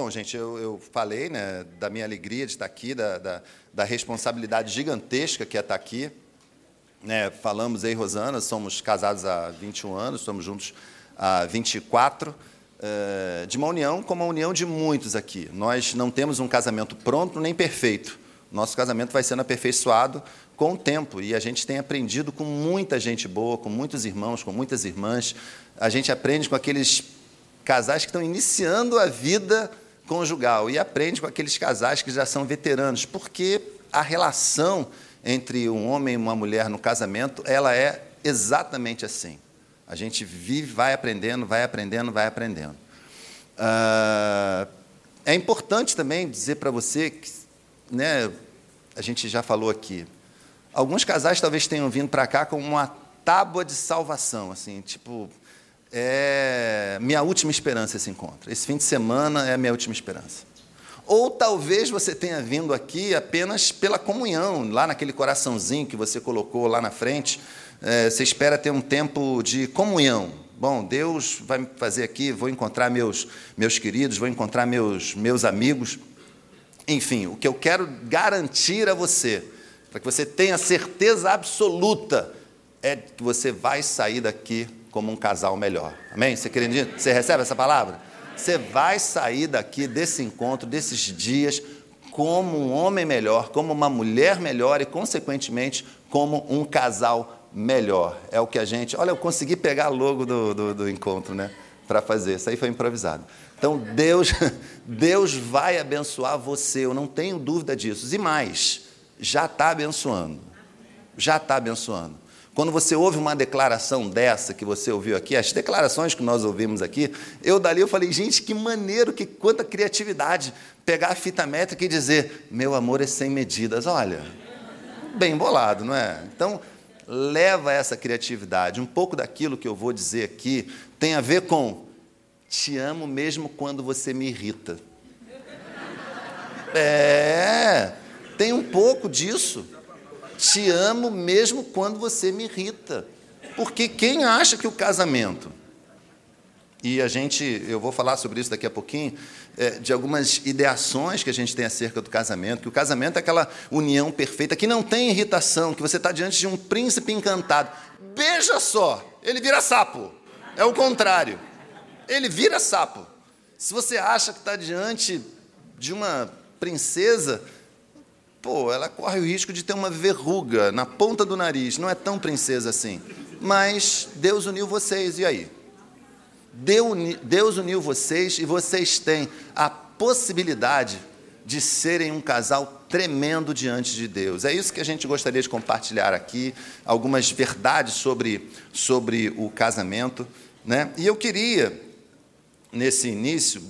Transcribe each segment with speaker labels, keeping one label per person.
Speaker 1: bom, gente, eu, eu, falei né, da minha alegria de estar aqui, da, da, da responsabilidade gigantesca que é estar aqui. Né, falamos aí, Rosana, somos casados há 21 anos, estamos juntos há 24, uh, de uma união como a união de muitos aqui. Nós não temos um casamento pronto nem perfeito. Nosso casamento vai sendo aperfeiçoado com o tempo e a gente tem aprendido com muita gente boa, com muitos irmãos, com muitas irmãs. A gente aprende com aqueles casais que estão iniciando a vida conjugal e aprende com aqueles casais que já são veteranos, porque a relação entre um homem e uma mulher no casamento, ela é exatamente assim. A gente vive, vai aprendendo, vai aprendendo, vai aprendendo. Ah, é importante também dizer para você que, né, a gente já falou aqui, alguns casais talvez tenham vindo para cá com uma tábua de salvação, assim, tipo, é minha última esperança esse encontro. Esse fim de semana é a minha última esperança. Ou talvez você tenha vindo aqui apenas pela comunhão, lá naquele coraçãozinho que você colocou lá na frente. É, você espera ter um tempo de comunhão. Bom, Deus vai me fazer aqui, vou encontrar meus, meus queridos, vou encontrar meus, meus amigos. Enfim, o que eu quero garantir a você, para que você tenha certeza absoluta, é que você vai sair daqui como um casal melhor. Amém? Você, querido, você recebe essa palavra? Você vai sair daqui desse encontro, desses dias, como um homem melhor, como uma mulher melhor e, consequentemente, como um casal melhor. É o que a gente. Olha, eu consegui pegar logo do, do, do encontro, né? Para fazer. Isso aí foi improvisado. Então, Deus, Deus vai abençoar você, eu não tenho dúvida disso. E mais, já está abençoando. Já está abençoando. Quando você ouve uma declaração dessa que você ouviu aqui, as declarações que nós ouvimos aqui, eu dali eu falei, gente, que maneiro, que quanta criatividade pegar a fita métrica e dizer, meu amor é sem medidas. Olha, bem bolado, não é? Então, leva essa criatividade. Um pouco daquilo que eu vou dizer aqui tem a ver com te amo mesmo quando você me irrita. É, tem um pouco disso. Te amo mesmo quando você me irrita. Porque quem acha que o casamento, e a gente, eu vou falar sobre isso daqui a pouquinho, é, de algumas ideações que a gente tem acerca do casamento, que o casamento é aquela união perfeita, que não tem irritação, que você está diante de um príncipe encantado. Beija só, ele vira sapo. É o contrário. Ele vira sapo. Se você acha que está diante de uma princesa, pô, ela corre o risco de ter uma verruga na ponta do nariz, não é tão princesa assim. Mas Deus uniu vocês, e aí? Deus uniu vocês e vocês têm a possibilidade de serem um casal tremendo diante de Deus. É isso que a gente gostaria de compartilhar aqui, algumas verdades sobre, sobre o casamento. Né? E eu queria, nesse início,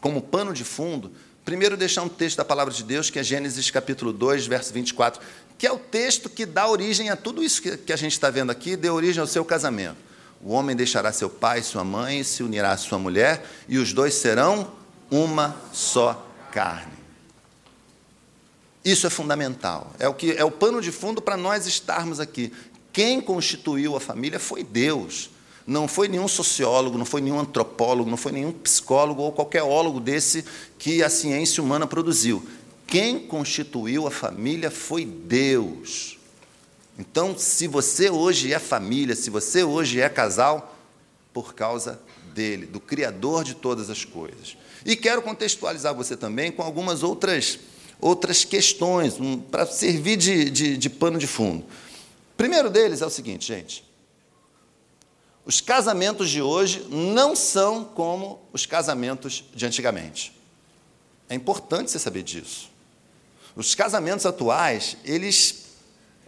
Speaker 1: como pano de fundo, Primeiro, deixar um texto da palavra de Deus, que é Gênesis capítulo 2, verso 24, que é o texto que dá origem a tudo isso que a gente está vendo aqui, deu origem ao seu casamento. O homem deixará seu pai e sua mãe, se unirá à sua mulher, e os dois serão uma só carne. Isso é fundamental. É o que é o pano de fundo para nós estarmos aqui. Quem constituiu a família foi Deus. Não foi nenhum sociólogo, não foi nenhum antropólogo, não foi nenhum psicólogo ou qualquer ólogo desse que a ciência humana produziu. Quem constituiu a família foi Deus. Então, se você hoje é família, se você hoje é casal, por causa dele, do Criador de todas as coisas. E quero contextualizar você também com algumas outras, outras questões, um, para servir de, de, de pano de fundo. Primeiro deles é o seguinte, gente. Os casamentos de hoje não são como os casamentos de antigamente. É importante você saber disso. Os casamentos atuais, eles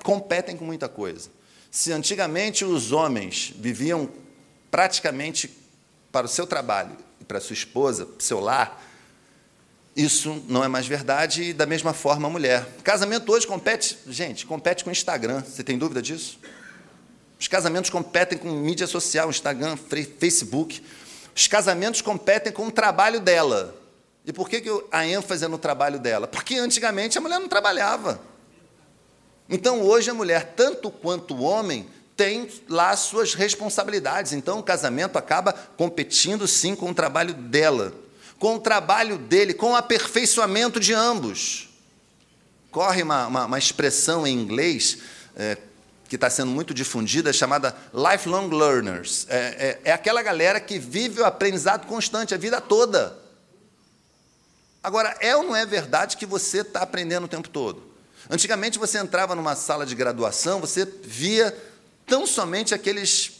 Speaker 1: competem com muita coisa. Se antigamente os homens viviam praticamente para o seu trabalho e para a sua esposa, para o seu lar, isso não é mais verdade e da mesma forma a mulher. Casamento hoje compete, gente, compete com o Instagram. Você tem dúvida disso? Os casamentos competem com mídia social, Instagram, Facebook. Os casamentos competem com o trabalho dela. E por que, que a ênfase é no trabalho dela? Porque antigamente a mulher não trabalhava. Então hoje a mulher, tanto quanto o homem, tem lá suas responsabilidades. Então o casamento acaba competindo sim com o trabalho dela. com o trabalho dele, com o aperfeiçoamento de ambos. Corre uma, uma, uma expressão em inglês é, que está sendo muito difundida, chamada lifelong learners. É, é, é aquela galera que vive o aprendizado constante a vida toda. Agora, é ou não é verdade que você está aprendendo o tempo todo? Antigamente você entrava numa sala de graduação, você via tão somente aqueles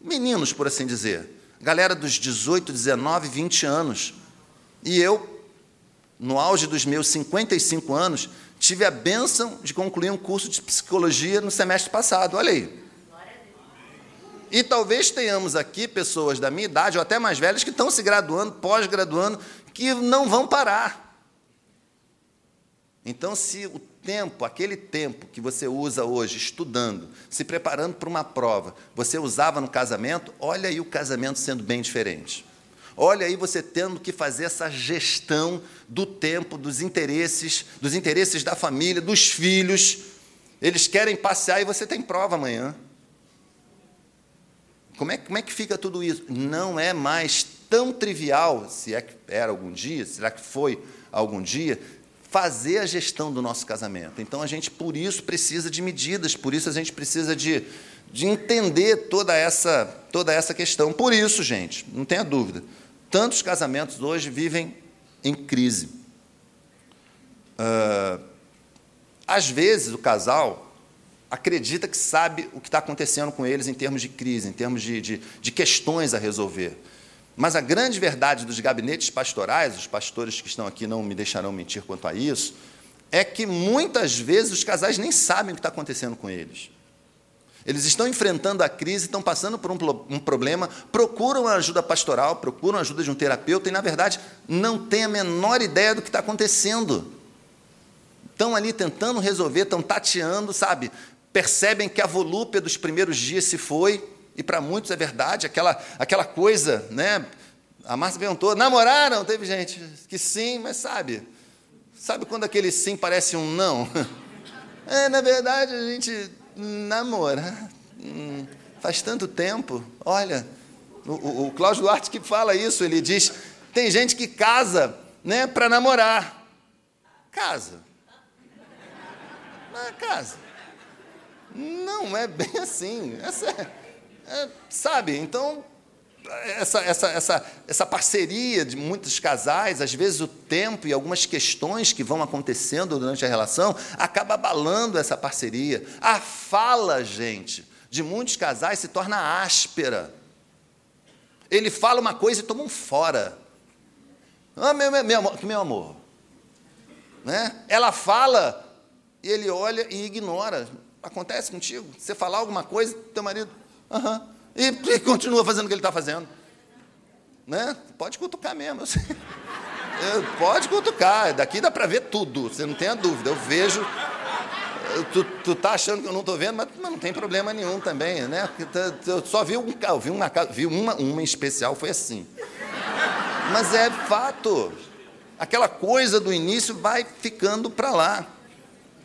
Speaker 1: meninos, por assim dizer, galera dos 18, 19, 20 anos. E eu, no auge dos meus 55 anos, tive a bênção de concluir um curso de psicologia no semestre passado. Olha aí. E talvez tenhamos aqui pessoas da minha idade, ou até mais velhas, que estão se graduando, pós-graduando, que não vão parar. Então, se o tempo, aquele tempo que você usa hoje estudando, se preparando para uma prova, você usava no casamento, olha aí o casamento sendo bem diferente. Olha aí você tendo que fazer essa gestão do tempo, dos interesses, dos interesses da família, dos filhos. Eles querem passear e você tem prova amanhã. Como é, como é que fica tudo isso? Não é mais tão trivial, se é que era algum dia, será que foi algum dia, fazer a gestão do nosso casamento. Então a gente, por isso, precisa de medidas, por isso a gente precisa de, de entender toda essa, toda essa questão. Por isso, gente, não tenha dúvida, tantos casamentos hoje vivem em crise. Uh, às vezes o casal acredita que sabe o que está acontecendo com eles em termos de crise, em termos de, de, de questões a resolver. Mas a grande verdade dos gabinetes pastorais, os pastores que estão aqui não me deixarão mentir quanto a isso, é que muitas vezes os casais nem sabem o que está acontecendo com eles. Eles estão enfrentando a crise, estão passando por um, um, problema, procuram ajuda pastoral, procuram ajuda de um terapeuta e, na verdade, não têm a menor ideia do que está acontecendo. Estão ali tentando resolver, estão tateando, sabe? Percebem que a volúpia dos primeiros dias se foi, e para muitos é verdade, aquela, aquela coisa, né? A Márcia perguntou, namoraram? Teve gente que sim, mas sabe, sabe quando aquele sim parece um não? É, na verdade, a gente namora. Hum, faz tanto tempo. Olha, o, o, o Cláudio Duarte que fala isso, ele diz, tem gente que casa né, para namorar. Casa. Não é casa. Não é bem assim. É, é, sabe, então, essa, essa, essa, essa parceria de muitos casais, às vezes o tempo e algumas questões que vão acontecendo durante a relação, acaba abalando essa parceria. A fala, gente, de muitos casais se torna áspera. Ele fala uma coisa e toma um fora. Ah, meu, meu, meu amor, meu amor. Né? Ela fala e ele olha e ignora. Acontece contigo? Você falar alguma coisa, teu marido, Uhum. E, e, continua fazendo o que ele está fazendo. Né? Pode cutucar mesmo. Pode cutucar. Daqui dá para ver tudo, você não tenha dúvida. Eu vejo. Tu, tu tá achando que eu não estou vendo, mas, mas, não tem problema nenhum também, né? Tá, eu só vi um eu vi uma, vi uma, uma em especial, foi assim. Mas é fato. Aquela coisa do início vai ficando para lá.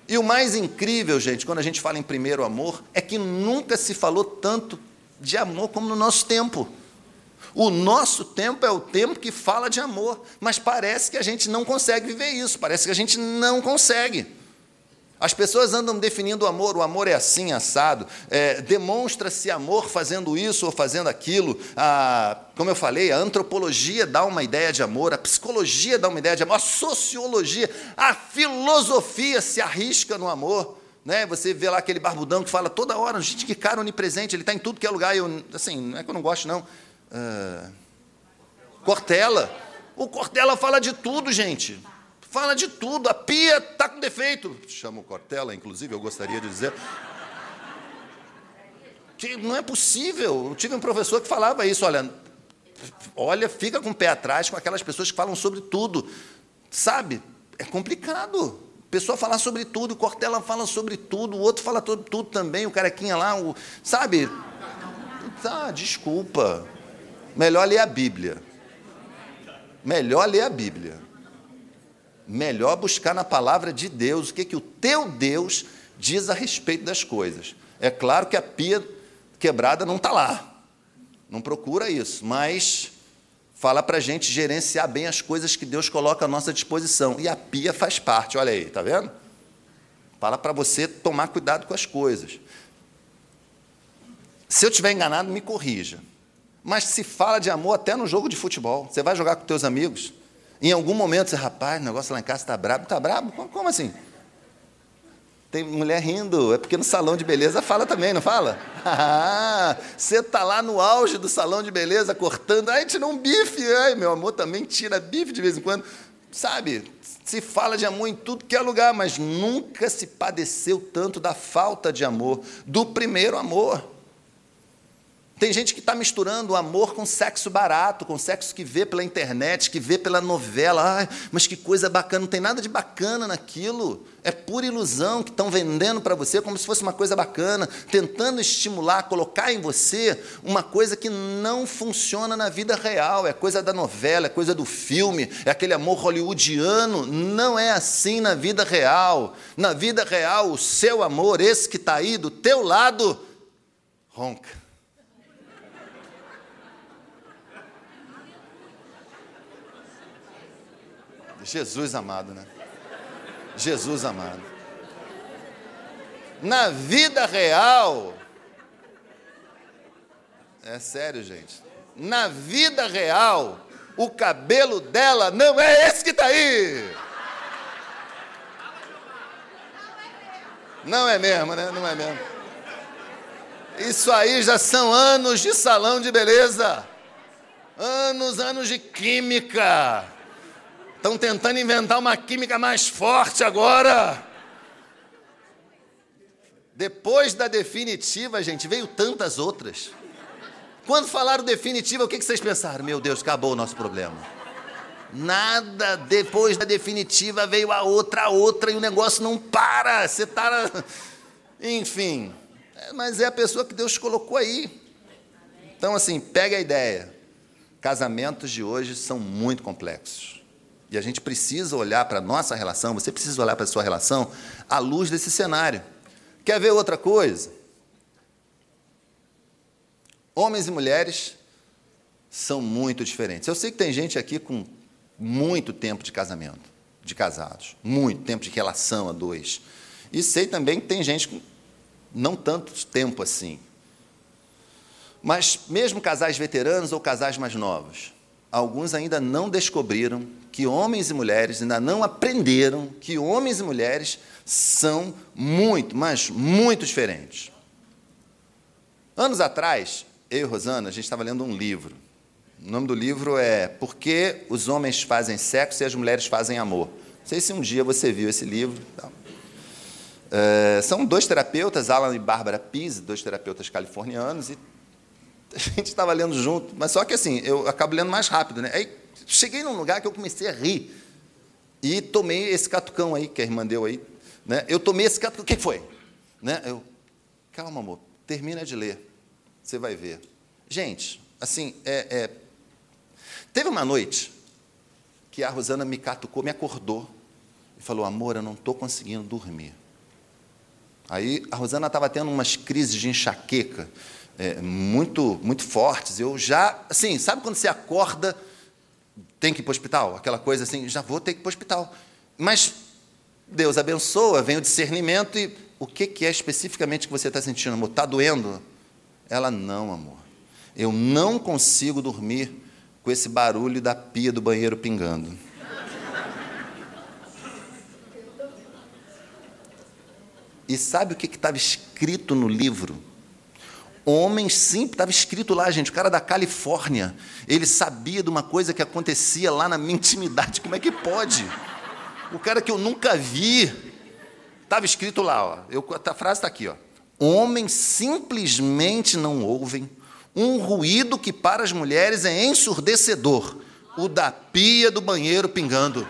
Speaker 1: E o mais incrível, gente, quando a gente fala em primeiro amor, é que nunca se falou tanto de amor como no nosso tempo. O nosso tempo é o tempo que fala de amor, mas parece que a gente não consegue viver isso, parece que a gente não consegue. As pessoas andam definindo o amor, o amor é assim, assado, é, demonstra-se amor fazendo isso ou fazendo aquilo. A, como eu falei, a antropologia dá uma ideia de amor, a psicologia dá uma ideia de amor, a sociologia, a filosofia se arrisca no amor. Né? Você vê lá aquele barbudão que fala toda hora, gente, que cara onipresente, ele está em tudo que é lugar. Eu, assim, não é que eu não gosto, não. Uh, Cortella. O Cortella fala de tudo, gente fala de tudo. A pia está com defeito. Chama o Cortella, inclusive, eu gostaria de dizer. Que não é possível. Eu tive um professor que falava isso, olha, olha, fica com o pé atrás com aquelas pessoas que falam sobre tudo. Sabe? É complicado. Pessoa falar sobre tudo, o Cortella fala sobre tudo, o outro fala sobre tudo também, o carequinha lá, o, sabe? Tá, desculpa. Melhor ler a Bíblia. Melhor ler a Bíblia melhor buscar na palavra de Deus o que, que o teu Deus diz a respeito das coisas. É claro que a pia quebrada não está lá, não procura isso, mas fala para a gente gerenciar bem as coisas que Deus coloca à nossa disposição. E a pia faz parte, olha aí, tá vendo? Fala para você tomar cuidado com as coisas. Se eu estiver enganado, me corrija. Mas se fala de amor até no jogo de futebol. Você vai jogar com teus amigos. Em algum momento você, rapaz, o negócio lá em casa está brabo. Está brabo? Como assim? Tem mulher rindo, é porque no salão de beleza fala também, não fala? Ah, você está lá no auge do salão de beleza cortando, ai, tira um bife, ai, meu amor também tira bife de vez em quando. Sabe, se fala de amor em tudo que é lugar, mas nunca se padeceu tanto da falta de amor, do primeiro amor. Tem gente que está misturando o amor com sexo barato, com sexo que vê pela internet, que vê pela novela. Ai, mas que coisa bacana, não tem nada de bacana naquilo. É pura ilusão que estão vendendo para você como se fosse uma coisa bacana, tentando estimular, colocar em você uma coisa que não funciona na vida real. É coisa da novela, é coisa do filme, é aquele amor hollywoodiano. Não é assim na vida real. Na vida real, o seu amor, esse que está aí do teu lado, ronca Jesus amado, né? Jesus amado. Na vida real, é sério, gente. Na vida real, o cabelo dela não é esse que está aí. Não é mesmo, né? Não é mesmo. Isso aí já são anos de salão de beleza. Anos, anos de química Estão tentando inventar uma química mais forte agora. Depois da definitiva, gente, veio tantas outras. Quando falaram definitiva, o que vocês pensaram? Meu Deus, acabou o nosso problema. Nada, depois da definitiva veio a outra, a outra, e o negócio não para. Você está. Enfim. É, mas é a pessoa que Deus colocou aí. Então, assim, pega a ideia. Casamentos de hoje são muito complexos. E a gente precisa olhar para a nossa relação, você precisa olhar para a sua relação à luz desse cenário. Quer ver outra coisa? Homens e mulheres são muito diferentes. Eu sei que tem gente aqui com muito tempo de casamento, de casados, muito tempo de relação a dois. E sei também que tem gente com não tanto tempo assim. Mas mesmo casais veteranos ou casais mais novos, alguns ainda não descobriram que homens e mulheres ainda não aprenderam que homens e mulheres são muito, mas muito diferentes. Anos atrás, eu e Rosana, a gente estava lendo um livro. O nome do livro é Por que os homens fazem sexo e as mulheres fazem amor? Não sei se um dia você viu esse livro. É, são dois terapeutas, Alan e Bárbara Pise, dois terapeutas californianos, e a gente estava lendo junto, mas só que assim, eu acabo lendo mais rápido, né? Aí cheguei num lugar que eu comecei a rir. E tomei esse catucão aí, que a irmã deu aí. Né? Eu tomei esse catucão. O que foi? Né? Eu, calma, amor, termina de ler. Você vai ver. Gente, assim, é, é... teve uma noite que a Rosana me catucou, me acordou e falou: Amor, eu não estou conseguindo dormir. Aí a Rosana estava tendo umas crises de enxaqueca é, muito, muito fortes. Eu já, assim, sabe quando você acorda tem que ir para o hospital? Aquela coisa assim, já vou ter que ir para o hospital. Mas Deus abençoa, vem o discernimento e o que, é especificamente que você está sentindo, amor? Está doendo? Ela, não, amor. Eu não consigo dormir com esse barulho da pia do banheiro pingando. E sabe o que estava escrito no livro? Homem simples, estava escrito lá, gente, o cara da Califórnia, ele sabia de uma coisa que acontecia lá na minha intimidade, como é que pode? O cara que eu nunca vi, estava escrito lá, ó, eu, a frase está aqui, ó. Homens simplesmente não ouvem um ruído que para as mulheres é ensurdecedor, o da pia do banheiro pingando.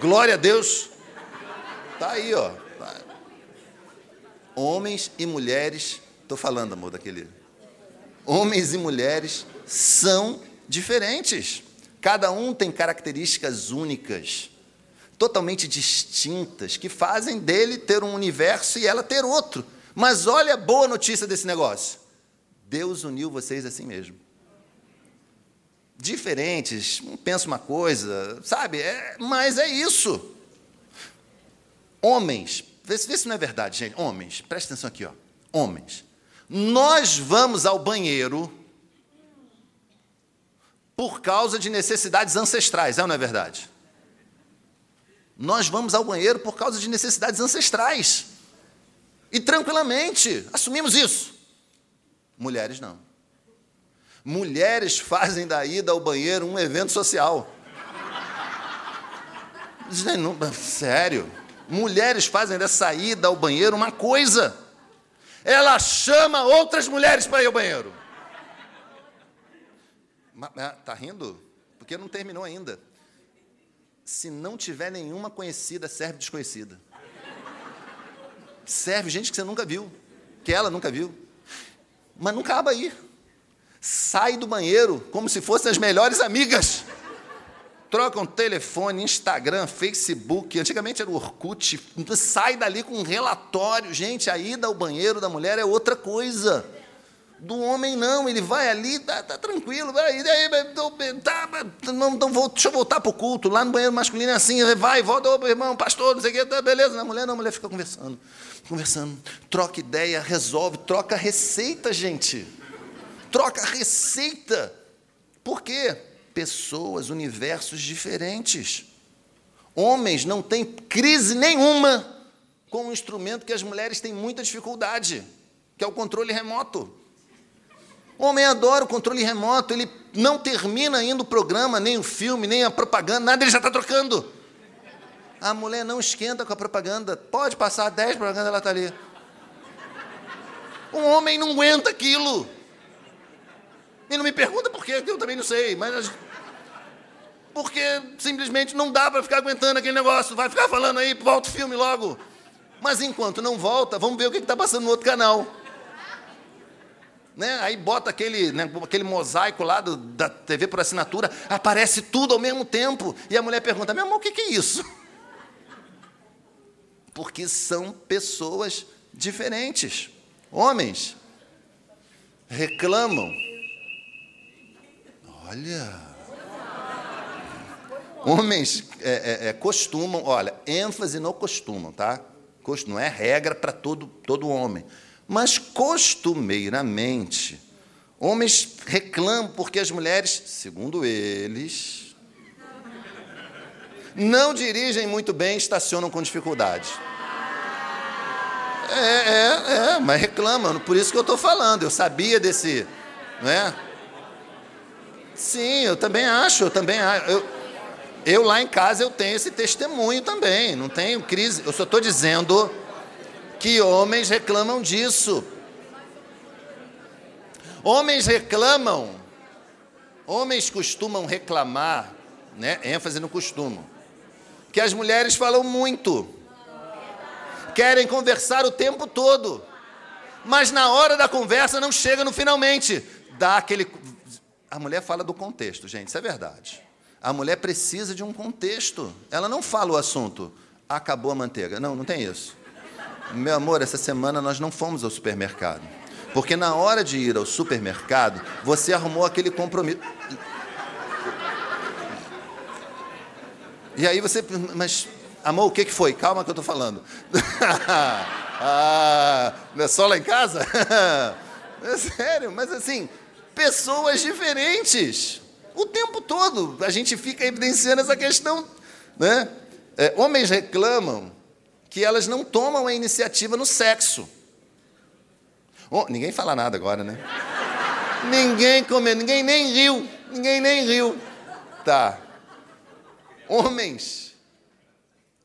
Speaker 1: Glória a Deus. Tá aí, ó. Homens e mulheres Estou falando, amor, daquele. Homens e mulheres são diferentes. Cada um tem características únicas, totalmente distintas, que fazem dele ter um universo e ela ter outro. Mas olha a boa notícia desse negócio: Deus uniu vocês assim mesmo. diferentes, um pensa uma coisa, sabe? É, mas é isso. Homens, vê, vê se não é verdade, gente. Homens, presta atenção aqui, ó. Homens, nós vamos ao banheiro por causa de necessidades ancestrais, é não é verdade? Nós vamos ao banheiro por causa de necessidades ancestrais. E tranquilamente, assumimos isso. Mulheres não. Mulheres fazem da ida ao banheiro um evento social. Sério. Mulheres fazem dessa ida ao banheiro uma coisa. Ela chama outras mulheres para ir ao banheiro. Tá rindo? Porque não terminou ainda. Se não tiver nenhuma conhecida, serve desconhecida. Serve gente que você nunca viu, que ela nunca viu. Mas não acaba aí. Sai do banheiro como se fossem as melhores amigas. Trocam telefone, Instagram, Facebook. Antigamente era o Orkut. Sai dali com um relatório. Gente, a ida ao banheiro da mulher é outra coisa. Do homem, não. Ele vai ali, tá, tá tranquilo. Vai, tá, não, não, vou, deixa eu voltar para o culto. Lá no banheiro masculino é assim. Vai, volta, ô, irmão, pastor, não sei o quê. Tá, beleza. Na mulher, não. A mulher fica conversando conversando, troca ideia, resolve, troca receita, gente. Troca receita. Por quê? Pessoas, universos diferentes. Homens não têm crise nenhuma com um instrumento que as mulheres têm muita dificuldade, que é o controle remoto. O homem adora o controle remoto, ele não termina ainda o programa, nem o filme, nem a propaganda, nada, ele já está trocando. A mulher não esquenta com a propaganda. Pode passar 10 propagandas, ela está ali. Um homem não aguenta aquilo. E não me pergunta por quê, eu também não sei, mas. Porque simplesmente não dá para ficar aguentando aquele negócio. Vai ficar falando aí, volta o filme logo. Mas enquanto não volta, vamos ver o que está passando no outro canal. Né? Aí bota aquele, né, aquele mosaico lá do, da TV por assinatura, aparece tudo ao mesmo tempo. E a mulher pergunta: meu amor, o que, que é isso? porque são pessoas diferentes. Homens reclamam. Olha. Homens é, é, é, costumam, olha, ênfase no costumam, tá? Não é regra para todo, todo homem. Mas costumeiramente, homens reclamam porque as mulheres, segundo eles, não dirigem muito bem, estacionam com dificuldade. É, é, é, mas reclamam, por isso que eu estou falando, eu sabia desse, não é? Sim, eu também acho, eu também acho. Eu, eu lá em casa eu tenho esse testemunho também, não tenho crise. Eu só estou dizendo que homens reclamam disso. Homens reclamam, homens costumam reclamar, né? ênfase no costume, que as mulheres falam muito querem conversar o tempo todo, mas na hora da conversa não chega no finalmente. Dá aquele. A mulher fala do contexto, gente, isso é verdade. A mulher precisa de um contexto. Ela não fala o assunto. Acabou a manteiga. Não, não tem isso. Meu amor, essa semana nós não fomos ao supermercado. Porque na hora de ir ao supermercado, você arrumou aquele compromisso. E aí você. Mas Amor, o que, foi? Calma que eu estou falando. ah, não é só lá em casa? é sério, mas assim, pessoas diferentes. O tempo todo a gente fica evidenciando essa questão. Né? É, homens reclamam que elas não tomam a iniciativa no sexo. Oh, ninguém fala nada agora, né? ninguém comendo, ninguém nem riu, ninguém nem riu. Tá. Homens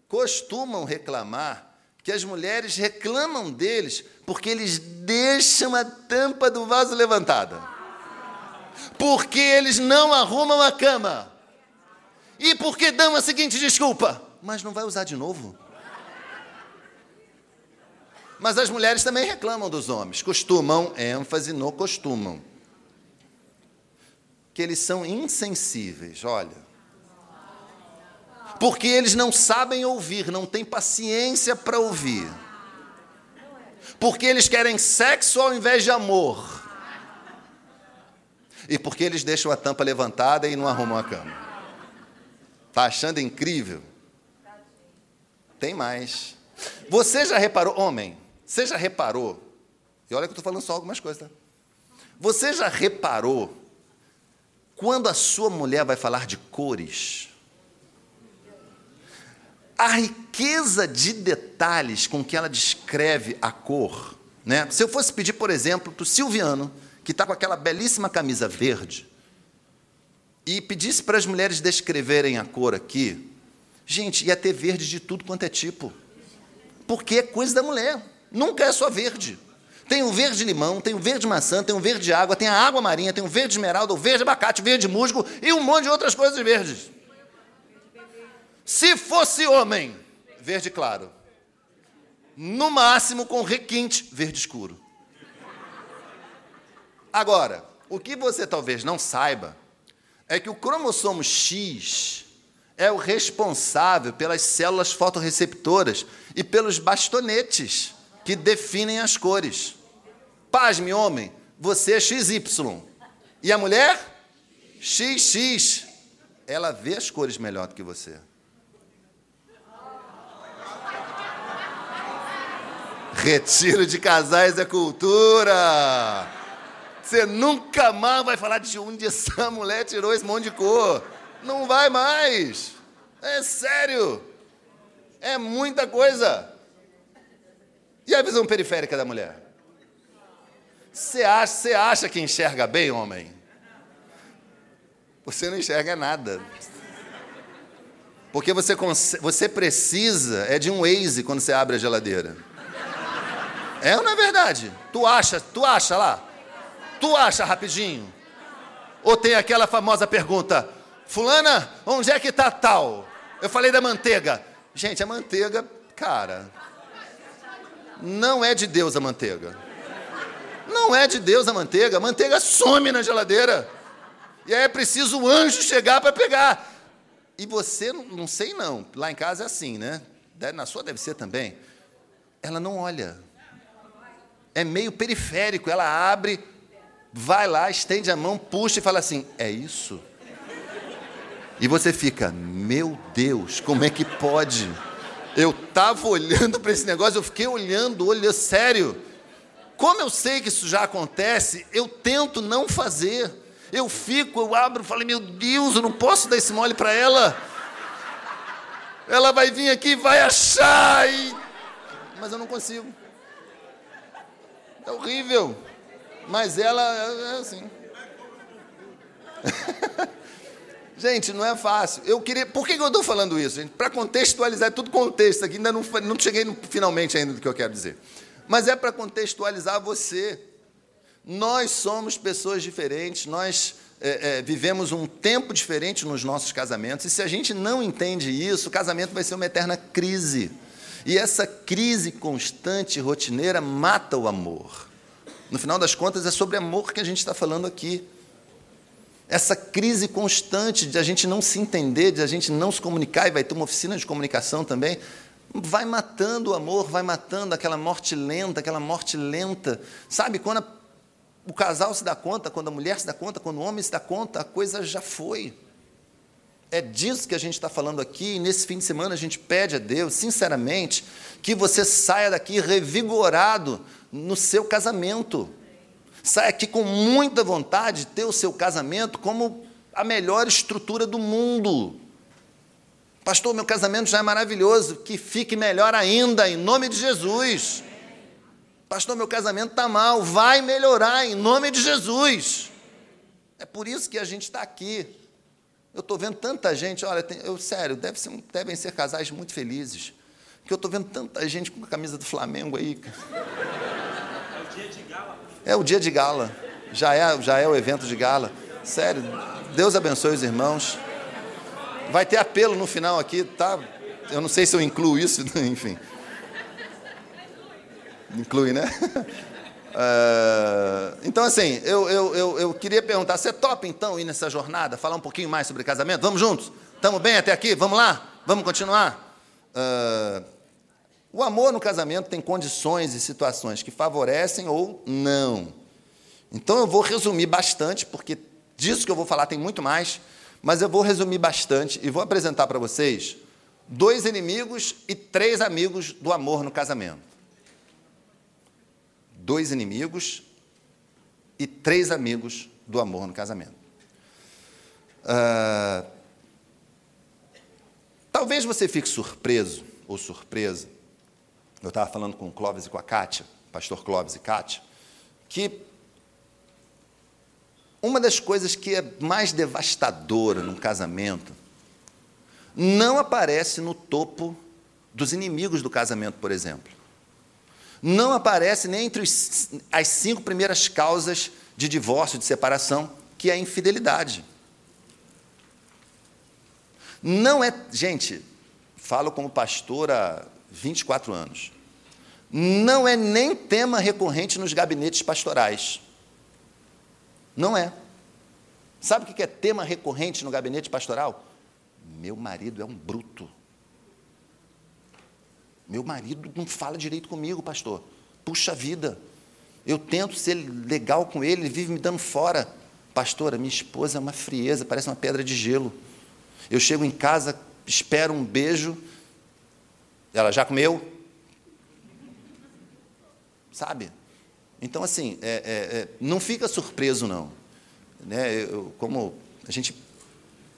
Speaker 1: costumam reclamar que as mulheres reclamam deles porque eles deixam a tampa do vaso levantada. Porque eles não arrumam a cama. E porque dão a seguinte desculpa: mas não vai usar de novo. Mas as mulheres também reclamam dos homens, costumam, ênfase no costumam. Que eles são insensíveis, olha porque eles não sabem ouvir, não têm paciência para ouvir. Porque eles querem sexo ao invés de amor. E porque eles deixam a tampa levantada e não arrumam a cama. Está achando incrível? Tem mais. Você já reparou, homem, você já reparou, e olha que eu estou falando só algumas coisas, tá? Você já reparou quando a sua mulher vai falar de cores? A riqueza de detalhes com que ela descreve a cor. Né? Se eu fosse pedir, por exemplo, para o Silviano, que está com aquela belíssima camisa verde, e pedisse para as mulheres descreverem a cor aqui, gente, ia ter verde de tudo quanto é tipo. Porque é coisa da mulher. Nunca é só verde. Tem o verde limão, tem o verde maçã, tem o verde água, tem a água marinha, tem o verde esmeralda, o verde abacate, o verde musgo e um monte de outras coisas verdes. Se fosse homem, verde claro. No máximo com requinte, verde escuro. Agora, o que você talvez não saiba é que o cromossomo X é o responsável pelas células fotorreceptoras e pelos bastonetes que definem as cores. Pasme, homem, você é XY. E a mulher? XX. Ela vê as cores melhor do que você. Retiro de casais é cultura. Você nunca mais vai falar de onde essa mulher tirou esse monte de cor. Não vai mais. É sério. É muita coisa. E a visão periférica da mulher? Você acha, você acha que enxerga bem, homem? Você não enxerga nada. Porque você, você precisa é de um Waze quando você abre a geladeira. É ou não é verdade? Tu acha, tu acha lá? Tu acha rapidinho? Ou tem aquela famosa pergunta: Fulana, onde é que está tal? Eu falei da manteiga. Gente, a manteiga, cara, não é de Deus a manteiga. Não é de Deus a manteiga. A manteiga some na geladeira. E aí é preciso o anjo chegar para pegar. E você, não sei não, lá em casa é assim, né? Na sua deve ser também. Ela não olha. É meio periférico. Ela abre, vai lá, estende a mão, puxa e fala assim: é isso? E você fica, meu Deus, como é que pode? Eu estava olhando para esse negócio, eu fiquei olhando, olhando, sério. Como eu sei que isso já acontece, eu tento não fazer. Eu fico, eu abro, falo, meu Deus, eu não posso dar esse mole para ela. Ela vai vir aqui, vai achar, e... mas eu não consigo. É horrível. Mas ela é assim. Gente, não é fácil. Eu queria. Por que eu estou falando isso, gente? Para contextualizar, é tudo contexto aqui, ainda não, não cheguei no, finalmente ainda do que eu quero dizer mas é para contextualizar você. Nós somos pessoas diferentes, nós é, é, vivemos um tempo diferente nos nossos casamentos, e se a gente não entende isso, o casamento vai ser uma eterna crise. E essa crise constante, rotineira, mata o amor. No final das contas, é sobre amor que a gente está falando aqui. Essa crise constante de a gente não se entender, de a gente não se comunicar, e vai ter uma oficina de comunicação também, vai matando o amor, vai matando aquela morte lenta, aquela morte lenta. Sabe, quando a, o casal se dá conta, quando a mulher se dá conta, quando o homem se dá conta, a coisa já foi. É disso que a gente está falando aqui, e nesse fim de semana a gente pede a Deus, sinceramente, que você saia daqui revigorado no seu casamento. Saia aqui com muita vontade de ter o seu casamento como a melhor estrutura do mundo. Pastor, meu casamento já é maravilhoso, que fique melhor ainda, em nome de Jesus. Pastor, meu casamento está mal, vai melhorar, em nome de Jesus. É por isso que a gente está aqui. Eu estou vendo tanta gente, olha, eu, sério, deve ser, devem ser casais muito felizes. Que eu estou vendo tanta gente com a camisa do Flamengo aí. É o dia de gala. É o dia de gala. Já é, já é o evento de gala. Sério, Deus abençoe os irmãos. Vai ter apelo no final aqui, tá? Eu não sei se eu incluo isso, enfim. Inclui, né? Uh, então, assim, eu, eu, eu, eu, queria perguntar: você topa então ir nessa jornada, falar um pouquinho mais sobre casamento? Vamos juntos? Estamos bem até aqui? Vamos lá? Vamos continuar? Uh, o amor no casamento tem condições e situações que favorecem ou não. Então, eu vou resumir bastante, porque Disso que eu vou falar tem muito mais, mas eu vou resumir bastante e vou apresentar para vocês dois inimigos e três amigos do amor no casamento. Dois inimigos e três amigos do amor no casamento. Uh, talvez você fique surpreso ou surpresa. Eu estava falando com o Clóvis e com a Kátia, pastor Clóvis e Kátia, que uma das coisas que é mais devastadora num casamento não aparece no topo dos inimigos do casamento, por exemplo. Não aparece nem entre os, as cinco primeiras causas de divórcio, de separação, que é a infidelidade. Não é. Gente, falo como pastor há 24 anos. Não é nem tema recorrente nos gabinetes pastorais. Não é. Sabe o que é tema recorrente no gabinete pastoral? Meu marido é um bruto. Meu marido não fala direito comigo, pastor. Puxa vida. Eu tento ser legal com ele, ele vive me dando fora. Pastora, minha esposa é uma frieza, parece uma pedra de gelo. Eu chego em casa, espero um beijo. Ela já comeu? Sabe? Então, assim, é, é, é, não fica surpreso, não. Né? Eu, como a gente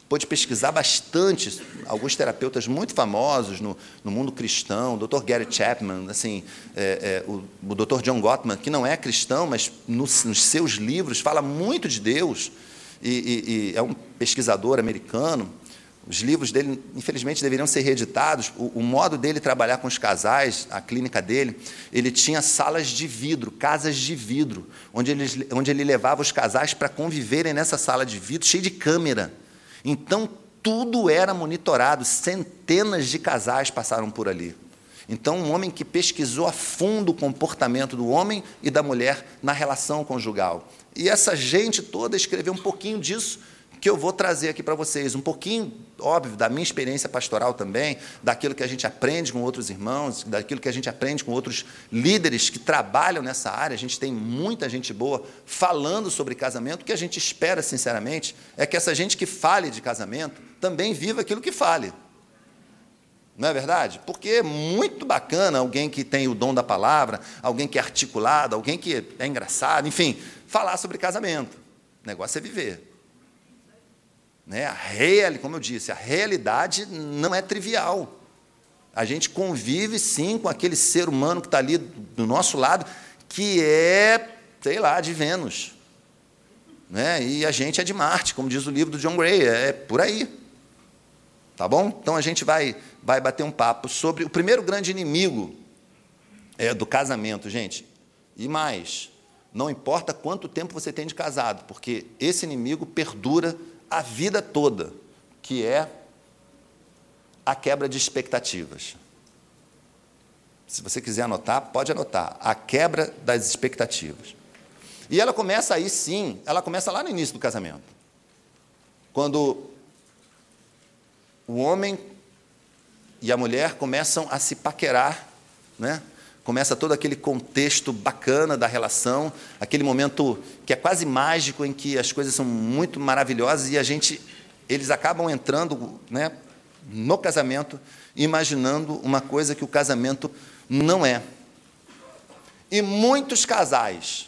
Speaker 1: pôde pesquisar bastante, alguns terapeutas muito famosos no, no mundo cristão, o Dr. Gary Chapman, assim, é, é, o, o Dr. John Gottman, que não é cristão, mas nos, nos seus livros fala muito de Deus, e, e, e é um pesquisador americano, os livros dele, infelizmente, deveriam ser reeditados. O, o, modo dele trabalhar com os casais, a clínica dele, ele tinha salas de vidro, casas de vidro, onde ele, onde ele levava os casais para conviverem nessa sala de vidro, cheia de câmera. Então, tudo era monitorado, centenas de casais passaram por ali. Então, um homem que pesquisou a fundo o comportamento do homem e da mulher na relação conjugal. E essa gente toda escreveu um pouquinho disso que eu vou trazer aqui para vocês. Um pouquinho, óbvio, da minha experiência pastoral também, daquilo que a gente aprende com outros irmãos, daquilo que a gente aprende com outros líderes que trabalham nessa área. A gente tem muita gente boa falando sobre casamento. O que a gente espera, sinceramente, é que essa gente que fale de casamento também viva aquilo que fale. Não é verdade? Porque é muito bacana alguém que tem o dom da palavra, alguém que é articulado, alguém que é engraçado, enfim, falar sobre casamento. O negócio é viver. Né? A real, como eu disse, a realidade não é trivial. A gente convive sim com aquele ser humano que está ali do nosso lado, que é, sei lá, de Vênus. Né? E a gente é de Marte, como diz o livro do John Gray, é por aí. Tá bom? Então a gente vai, vai bater um papo sobre o primeiro grande inimigo é, do casamento, gente. E mais, não importa quanto tempo você tem de casado, porque esse inimigo perdura a vida toda, que é a quebra de expectativas. Se você quiser anotar, pode anotar. A quebra das expectativas. E ela começa aí sim, ela começa lá no início do casamento. Quando o homem e a mulher começam a se paquerar, né? Começa todo aquele contexto bacana da relação, aquele momento que é quase mágico em que as coisas são muito maravilhosas e a gente eles acabam entrando, né, no casamento imaginando uma coisa que o casamento não é. E muitos casais,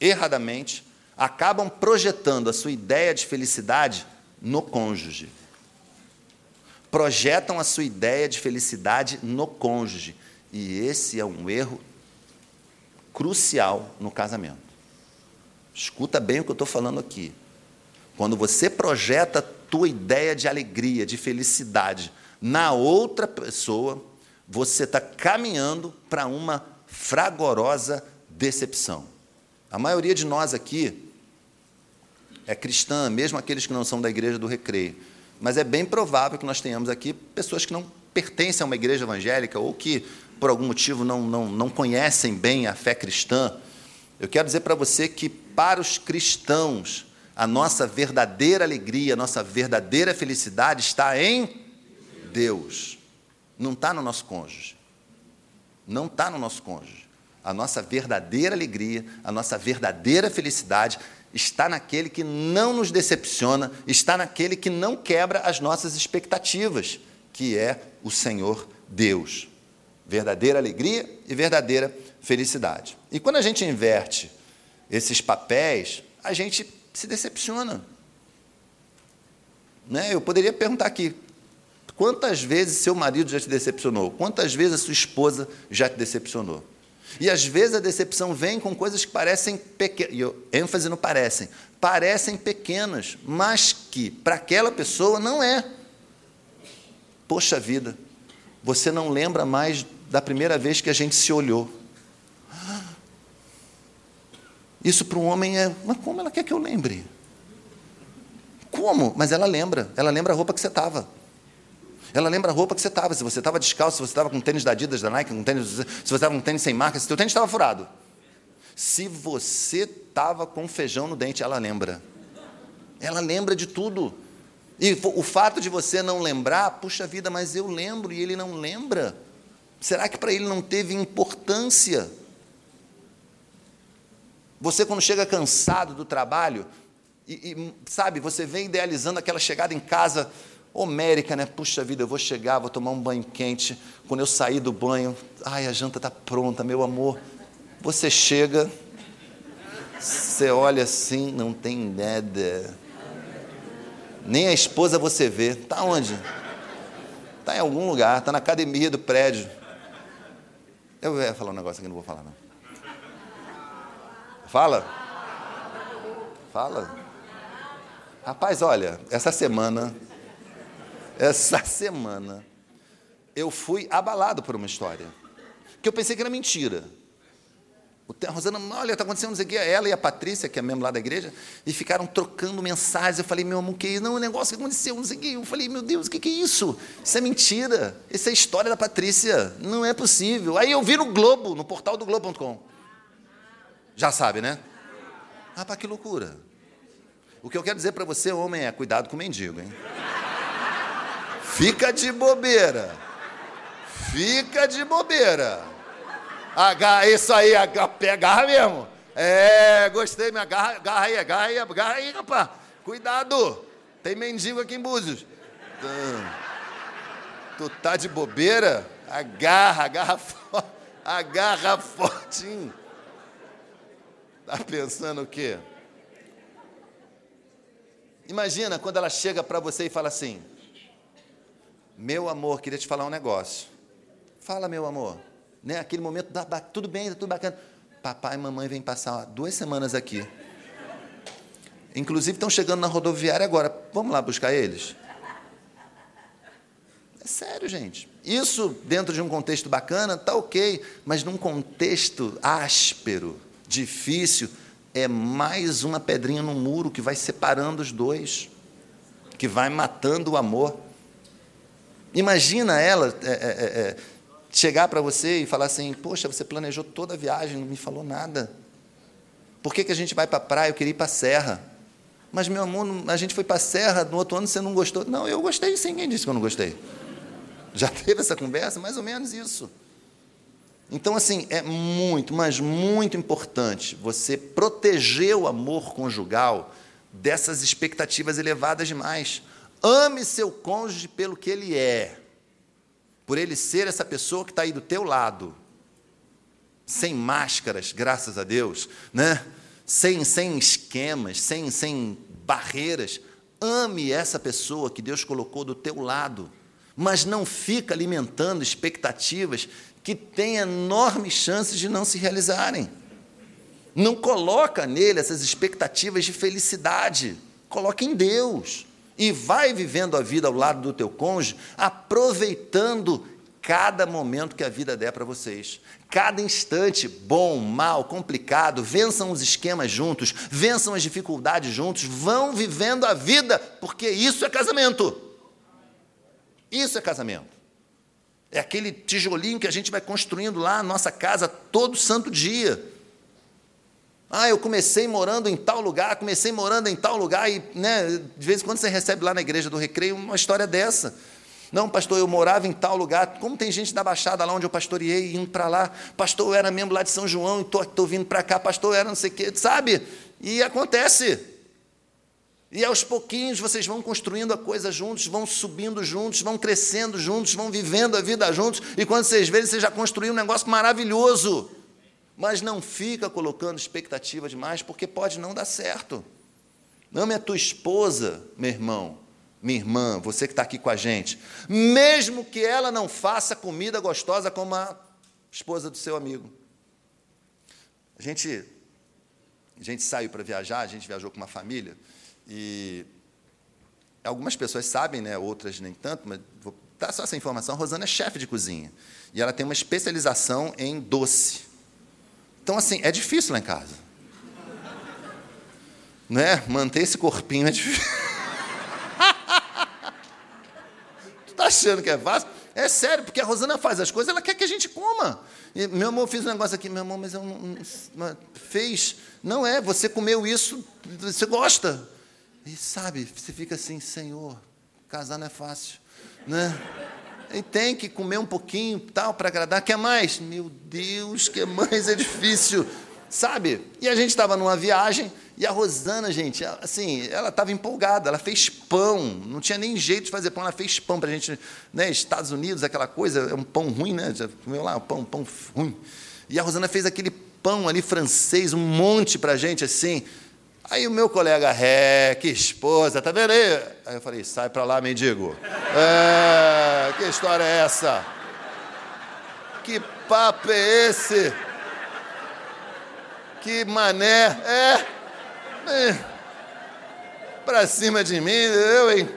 Speaker 1: erradamente, acabam projetando a sua ideia de felicidade no cônjuge. Projetam a sua ideia de felicidade no cônjuge. E esse é um erro crucial no casamento. Escuta bem o que eu estou falando aqui. Quando você projeta a tua ideia de alegria, de felicidade na outra pessoa, você está caminhando para uma fragorosa decepção. A maioria de nós aqui é cristã, mesmo aqueles que não são da igreja do recreio. Mas é bem provável que nós tenhamos aqui pessoas que não pertencem a uma igreja evangélica ou que por algum motivo não, não, não conhecem bem a fé cristã, eu quero dizer para você que, para os cristãos, a nossa verdadeira alegria, a nossa verdadeira felicidade está em Deus, não está no nosso cônjuge. Não está no nosso cônjuge. A nossa verdadeira alegria, a nossa verdadeira felicidade está naquele que não nos decepciona, está naquele que não quebra as nossas expectativas, que é o Senhor Deus. Verdadeira alegria e verdadeira felicidade. E quando a gente inverte esses papéis, a gente se decepciona. Né? Eu poderia perguntar aqui: quantas vezes seu marido já te decepcionou? Quantas vezes a sua esposa já te decepcionou? E às vezes a decepção vem com coisas que parecem pequenas, ênfase no parecem, parecem pequenas, mas que para aquela pessoa não é. Poxa vida, você não lembra mais da primeira vez que a gente se olhou. Isso para um homem é, mas como ela quer que eu lembre? Como? Mas ela lembra, ela lembra a roupa que você estava. Ela lembra a roupa que você estava, se você estava descalço, se você estava com tênis da Adidas, da Nike, com tênis, se você estava com tênis sem marca, se seu tênis estava furado. Se você estava com feijão no dente, ela lembra. Ela lembra de tudo. E o fato de você não lembrar, puxa vida, mas eu lembro e ele não lembra. Será que para ele não teve importância? Você, quando chega cansado do trabalho, e, e sabe, você vem idealizando aquela chegada em casa homérica, né? Puxa vida, eu vou chegar, vou tomar um banho quente. Quando eu sair do banho, ai, a janta está pronta, meu amor. Você chega, você olha assim, não tem nada. Nem a esposa você vê. Está onde? Está em algum lugar, está na academia do prédio. Eu ia falar um negócio aqui, não vou falar, não. Fala? Fala? Rapaz, olha, essa semana essa semana, eu fui abalado por uma história, que eu pensei que era mentira. A Rosana, olha, está acontecendo não sei o que, ela e a Patrícia, que é mesmo lá da igreja, e ficaram trocando mensagens. Eu falei, meu amor, que não, o negócio que aconteceu, não sei o que. Eu falei, meu Deus, o que, que é isso? Isso é mentira. Isso é história da Patrícia. Não é possível. Aí eu vi no Globo, no portal do Globo.com. Já sabe, né? Ah, pá, que loucura. O que eu quero dizer para você, homem, é cuidado com o mendigo, hein? Fica de bobeira. Fica de bobeira. Agarra, isso aí, agarra mesmo. É, gostei, me agarra, agarra aí, agarra aí, agarra aí, rapaz. Cuidado. Tem mendigo aqui em Búzios. Tu tá de bobeira? Agarra, agarra forte. Agarra fortinho. Tá pensando o quê? Imagina quando ela chega para você e fala assim: meu amor, queria te falar um negócio. Fala, meu amor. Né? Aquele momento, dá, tudo bem, tudo bacana. Papai e mamãe vêm passar duas semanas aqui. Inclusive estão chegando na rodoviária agora. Vamos lá buscar eles? É sério, gente. Isso, dentro de um contexto bacana, tá ok, mas num contexto áspero, difícil, é mais uma pedrinha no muro que vai separando os dois, que vai matando o amor. Imagina ela é, é, é, é chegar para você e falar assim: Poxa, você planejou toda a viagem, não me falou nada. Por que, que a gente vai para a praia? Eu queria ir para a serra. Mas, meu amor, a gente foi para a serra, no outro ano você não gostou. Não, eu gostei sim, quem disse que eu não gostei? Já teve essa conversa? Mais ou menos isso. Então, assim, é muito, mas muito importante você proteger o amor conjugal dessas expectativas elevadas demais. Ame seu cônjuge pelo que ele é, por ele ser essa pessoa que está aí do teu lado, sem máscaras, graças a Deus, né? sem, sem esquemas, sem, sem barreiras. Ame essa pessoa que Deus colocou do teu lado, mas não fica alimentando expectativas que têm enormes chances de não se realizarem. Não coloca nele essas expectativas de felicidade. Coloca em Deus e vai vivendo a vida ao lado do teu cônjuge, aproveitando cada momento que a vida der para vocês. Cada instante, bom, mal, complicado, vençam os esquemas juntos, vençam as dificuldades juntos, vão vivendo a vida, porque isso é casamento. Isso é casamento. É aquele tijolinho que a gente vai construindo lá na nossa casa todo santo dia. Ah, eu comecei morando em tal lugar, comecei morando em tal lugar, e né, de vez em quando você recebe lá na igreja do recreio uma história dessa. Não, pastor, eu morava em tal lugar. Como tem gente da Baixada lá onde eu pastoreei, indo para lá. Pastor, eu era membro lá de São João e estou vindo para cá. Pastor, eu era não sei o quê, sabe? E acontece. E aos pouquinhos vocês vão construindo a coisa juntos, vão subindo juntos, vão crescendo juntos, vão vivendo a vida juntos. E quando vocês verem, você já construiu um negócio maravilhoso. Mas não fica colocando expectativa demais, porque pode não dar certo. Ame a tua esposa, meu irmão, minha irmã, você que está aqui com a gente, mesmo que ela não faça comida gostosa como a esposa do seu amigo. A gente, a gente saiu para viajar, a gente viajou com uma família, e algumas pessoas sabem, né, outras nem tanto, mas vou dar só essa informação. A Rosana é chefe de cozinha, e ela tem uma especialização em doce. Então, assim, é difícil lá em casa. Né? Manter esse corpinho é difícil. tu está achando que é fácil? É sério, porque a Rosana faz as coisas, ela quer que a gente coma. E, meu amor, fiz um negócio aqui, meu amor, mas eu não, não, fez. Não é, você comeu isso, você gosta. E sabe, você fica assim, Senhor, casar não é fácil, né? E tem que comer um pouquinho, tal, para agradar. Quer mais? Meu Deus, que mais é difícil, sabe? E a gente estava numa viagem e a Rosana, gente, assim, ela estava empolgada, ela fez pão, não tinha nem jeito de fazer pão, ela fez pão para a gente, né? Estados Unidos, aquela coisa, é um pão ruim, né? Já comeu lá, um pão, pão ruim. E a Rosana fez aquele pão ali francês, um monte para a gente, assim. Aí o meu colega, é, que esposa, tá vendo aí? Aí eu falei, sai para lá, mendigo. É, que história é essa? Que papo é esse? Que mané? É, é, para cima de mim, eu, hein?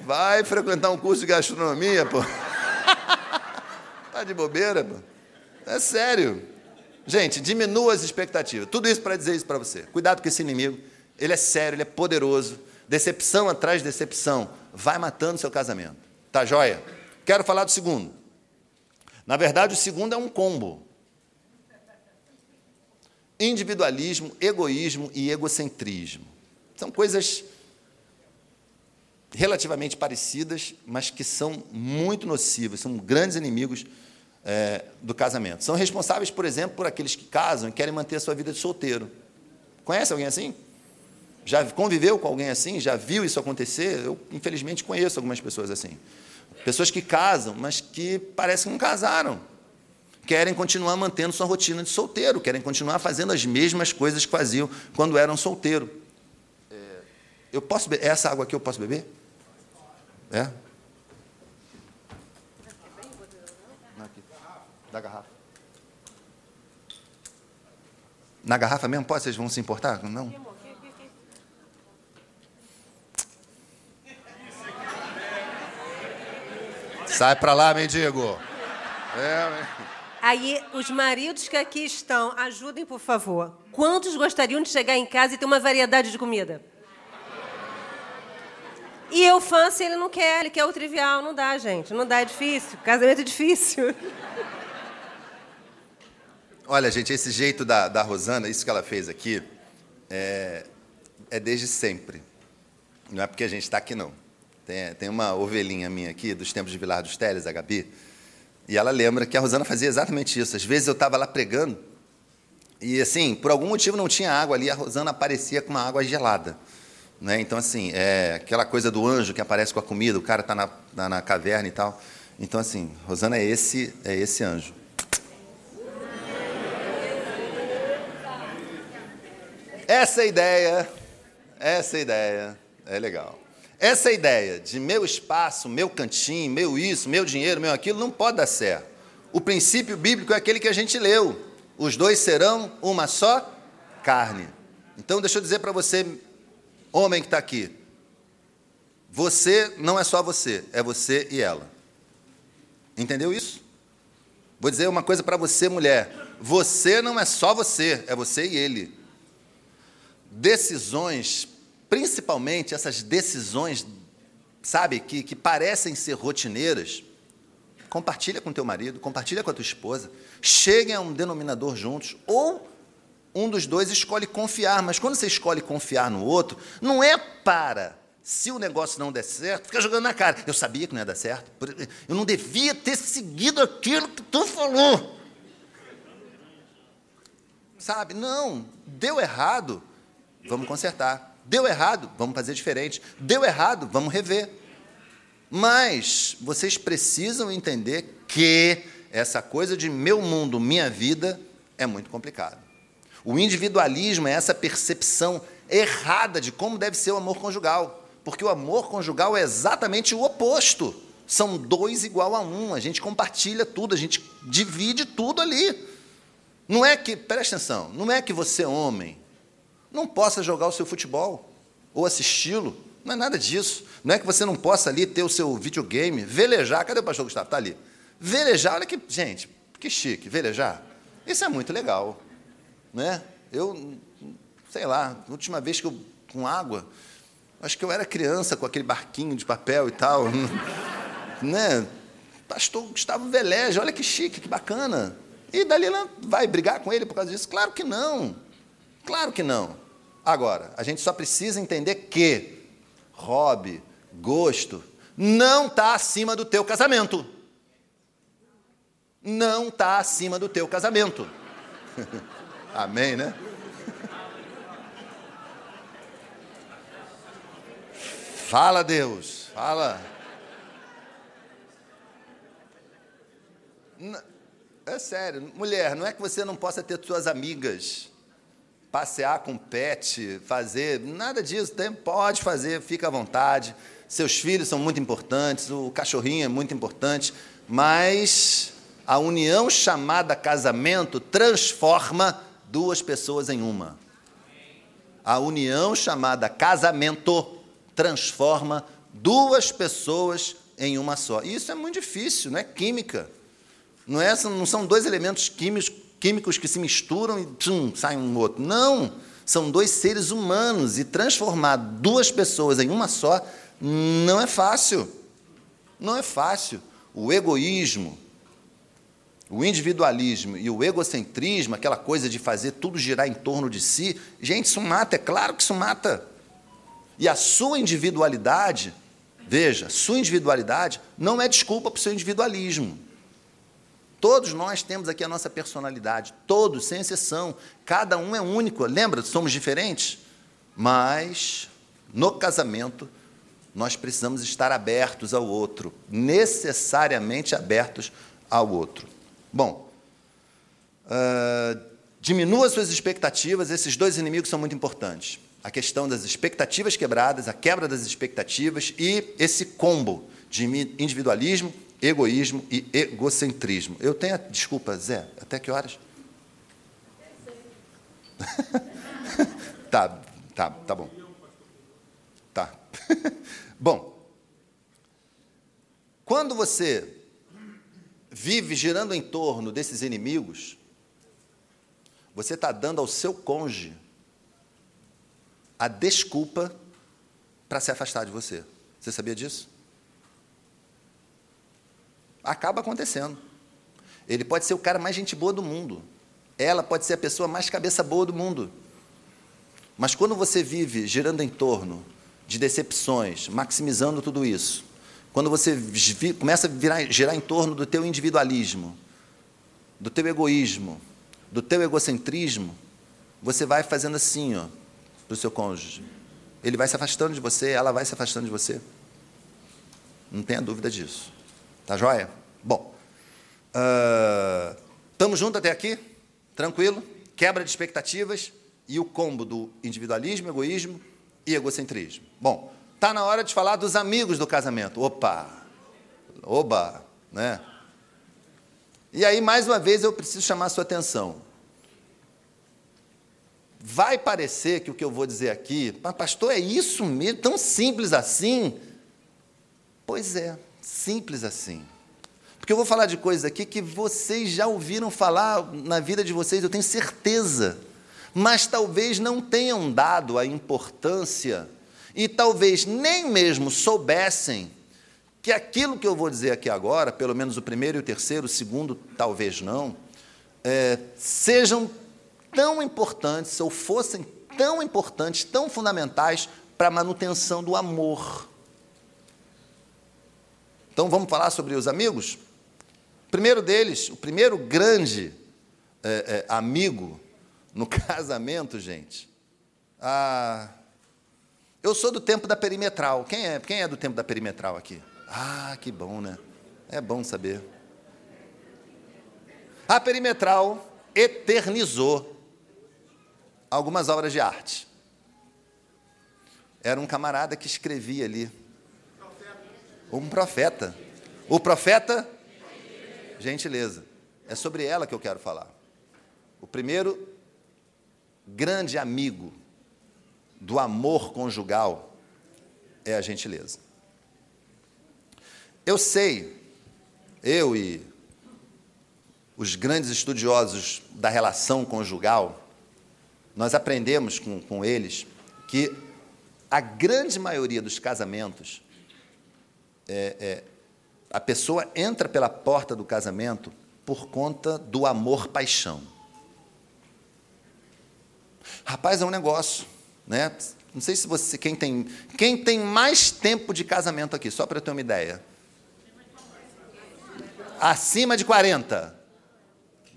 Speaker 1: Vai frequentar um curso de gastronomia, pô. tá de bobeira, pô. É sério. Gente, diminua as expectativas. Tudo isso para dizer isso para você. Cuidado com esse inimigo. Ele é sério, ele é poderoso. Decepção atrás de decepção vai matando seu casamento. Tá joia? Quero falar do segundo. Na verdade, o segundo é um combo individualismo, egoísmo e egocentrismo. São coisas relativamente parecidas, mas que são muito nocivas, são grandes inimigos é, do casamento. São responsáveis, por exemplo, por aqueles que casam e querem manter a sua vida de solteiro. Conhece alguém assim? Já conviveu com alguém assim? Já viu isso acontecer? Eu, infelizmente, conheço algumas pessoas assim. Pessoas que casam, mas que parecem que não casaram querem continuar mantendo sua rotina de solteiro, querem continuar fazendo as mesmas coisas que faziam quando eram solteiro. É, eu posso beber? Essa água aqui eu posso beber? É? Da garrafa. Na garrafa mesmo? Pode? Vocês vão se importar? Não? Sai para lá, mendigo. É,
Speaker 2: Aí, os maridos que aqui estão, ajudem, por favor. Quantos gostariam de chegar em casa e ter uma variedade de comida? E eu, fã, se ele não quer, ele quer o trivial. Não dá, gente. Não dá, é difícil. Casamento é difícil.
Speaker 1: Olha, gente, esse jeito da, da Rosana, isso que ela fez aqui, é, é desde sempre. Não é porque a gente está aqui, não. Tem, tem uma ovelhinha minha aqui, dos tempos de Vilar dos Teles, a Gabi, e ela lembra que a Rosana fazia exatamente isso. Às vezes eu estava lá pregando e, assim, por algum motivo não tinha água ali, a Rosana aparecia com uma água gelada. Né? Então, assim, é aquela coisa do anjo que aparece com a comida, o cara está na, na, na, caverna e tal. Então, assim, Rosana é esse, é esse anjo. Essa ideia, essa ideia é legal. Essa ideia de meu espaço, meu cantinho, meu isso, meu dinheiro, meu aquilo, não pode dar certo. O princípio bíblico é aquele que a gente leu. Os dois serão uma só carne. Então, deixa eu dizer para você, homem que está aqui. Você não é só você, é você e ela. Entendeu isso? Vou dizer uma coisa para você, mulher. Você não é só você, é você e ele. Decisões principalmente essas decisões, sabe, que, que parecem ser rotineiras, compartilha com teu marido, compartilha com a tua esposa, cheguem a um denominador juntos, ou um dos dois escolhe confiar, mas quando você escolhe confiar no outro, não é para Se o negócio não der certo, fica jogando na cara. Eu sabia que não ia dar certo. Eu não devia ter seguido aquilo que tu falou. Sabe? Não, deu errado, vamos consertar. Deu errado, vamos fazer diferente. Deu errado, vamos rever. Mas vocês precisam entender que essa coisa de meu mundo, minha vida, é muito complicado. O individualismo é essa percepção errada de como deve ser o amor conjugal, porque o amor conjugal é exatamente o oposto. São dois igual a um, a gente compartilha tudo, a gente divide tudo ali. Não é que, presta atenção, não é que você, homem, não possa jogar o seu futebol ou assisti-lo, não é nada disso. Não é que você não possa ali ter o seu videogame, velejar. Cadê o pastor Gustavo? Está ali. Velejar, olha que, gente, que chique, velejar. Isso é muito legal. Né? Eu, sei lá, última vez que eu, com água, acho que eu era criança com aquele barquinho de papel e tal. né? Pastor Gustavo veleja, olha que chique, que bacana. E Dalila vai brigar com ele por causa disso? Claro que não. Claro que não. Agora, a gente só precisa entender que hobby, gosto, não está acima do teu casamento. Não está acima do teu casamento. Amém, né? Fala, Deus, fala. É sério, mulher, não é que você não possa ter suas amigas, passear com pet, fazer, nada disso, tem, pode fazer, fica à vontade. Seus filhos são muito importantes, o cachorrinho é muito importante, mas a união chamada casamento transforma duas pessoas em uma. A união chamada casamento transforma duas pessoas em uma só. E isso é muito difícil, não é química. Não, é, não são dois elementos químicos, químicos que se misturam e tchum, sai um outro. Não! São dois seres humanos e transformar duas pessoas em uma só não é fácil. Não é fácil. O egoísmo, o individualismo e o egocentrismo, aquela coisa de fazer tudo girar em torno de si, gente, isso mata, é claro que isso mata. E a sua individualidade, veja, sua individualidade não é desculpa para o seu individualismo. Todos nós temos aqui a nossa personalidade, todos, sem exceção. Cada um é único. Lembra? Somos diferentes. Mas no casamento nós precisamos estar abertos ao outro, necessariamente abertos ao outro. Bom, uh, diminua suas expectativas, esses dois inimigos são muito importantes. A questão das expectativas quebradas, a quebra das expectativas e esse combo de individualismo egoísmo e egocentrismo. Eu tenho, desculpa, Zé, até que horas? tá, tá, tá bom. Tá. bom, quando você vive girando em torno desses inimigos, você está dando ao seu cônjuge a desculpa para se afastar de você. Você sabia disso? Acaba acontecendo. Ele pode ser o cara mais gente boa do mundo. Ela pode ser a pessoa mais cabeça boa do mundo. Mas quando você vive girando em torno de decepções, maximizando tudo isso, quando você começa a virar, girar em torno do teu individualismo, do teu egoísmo, do teu egocentrismo, você vai fazendo assim, ó, para o seu cônjuge. Ele vai se afastando de você, ela vai se afastando de você. Não tenha dúvida disso. Tá joia? Bom, estamos uh, juntos até aqui? Tranquilo? Quebra de expectativas e o combo do individualismo, egoísmo e egocentrismo. Bom, está na hora de falar dos amigos do casamento. Opa! Oba! Né? E aí, mais uma vez, eu preciso chamar a sua atenção. Vai parecer que o que eu vou dizer aqui, pastor, é isso mesmo, tão simples assim? Pois é, Simples assim. Porque eu vou falar de coisas aqui que vocês já ouviram falar na vida de vocês, eu tenho certeza. Mas talvez não tenham dado a importância e talvez nem mesmo soubessem que aquilo que eu vou dizer aqui agora, pelo menos o primeiro e o terceiro, o segundo talvez não, é, sejam tão importantes ou fossem tão importantes, tão fundamentais para a manutenção do amor. Então vamos falar sobre os amigos? O primeiro deles, o primeiro grande é, é, amigo no casamento, gente. Ah, eu sou do tempo da perimetral. Quem é? Quem é do tempo da perimetral aqui? Ah, que bom, né? É bom saber. A perimetral eternizou algumas obras de arte. Era um camarada que escrevia ali. Um profeta. O profeta, gentileza. É sobre ela que eu quero falar. O primeiro grande amigo do amor conjugal é a gentileza. Eu sei, eu e os grandes estudiosos da relação conjugal, nós aprendemos com, com eles que a grande maioria dos casamentos, é, é, a pessoa entra pela porta do casamento por conta do amor-paixão. Rapaz, é um negócio, né? Não sei se você, quem tem, quem tem mais tempo de casamento aqui, só para eu ter uma ideia. Acima de 40.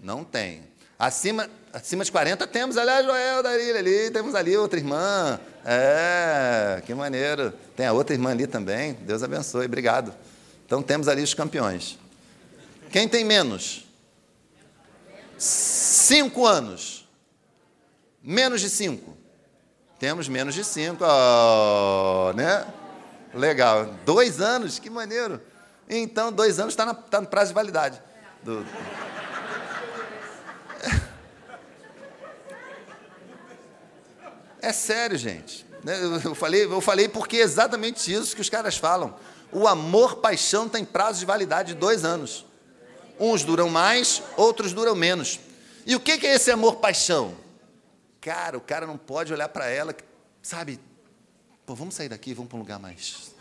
Speaker 1: Não tem. Acima, acima de 40 temos, aliás, Joel, Darília ali, temos ali outra irmã. É, que maneiro. Tem a outra irmã ali também. Deus abençoe, obrigado. Então temos ali os campeões. Quem tem menos? Cinco anos. Menos de cinco. Temos menos de cinco, oh, né? Legal. Dois anos, que maneiro. Então, dois anos está tá no prazo de validade. Do... É sério, gente. Né, eu falei, eu falei porque é exatamente isso que os caras falam. O amor, paixão tem prazo de validade de dois anos. Uns duram mais, outros duram menos. E o que é esse amor, paixão? Cara, o cara não pode olhar para ela, sabe? Pô, vamos sair daqui, vamos para um lugar mais.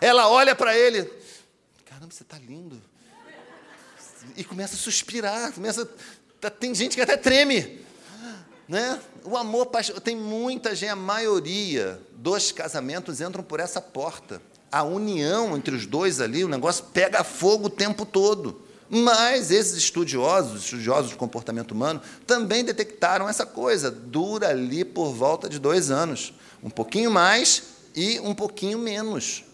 Speaker 1: Ela olha para ele, caramba, você está lindo. E começa a suspirar, começa. Tem gente que até treme. Né? O amor, tem muita gente, a maioria dos casamentos entram por essa porta. A união entre os dois ali, o negócio pega fogo o tempo todo. Mas esses estudiosos, estudiosos do comportamento humano, também detectaram essa coisa. Dura ali por volta de dois anos. Um pouquinho mais e um pouquinho menos.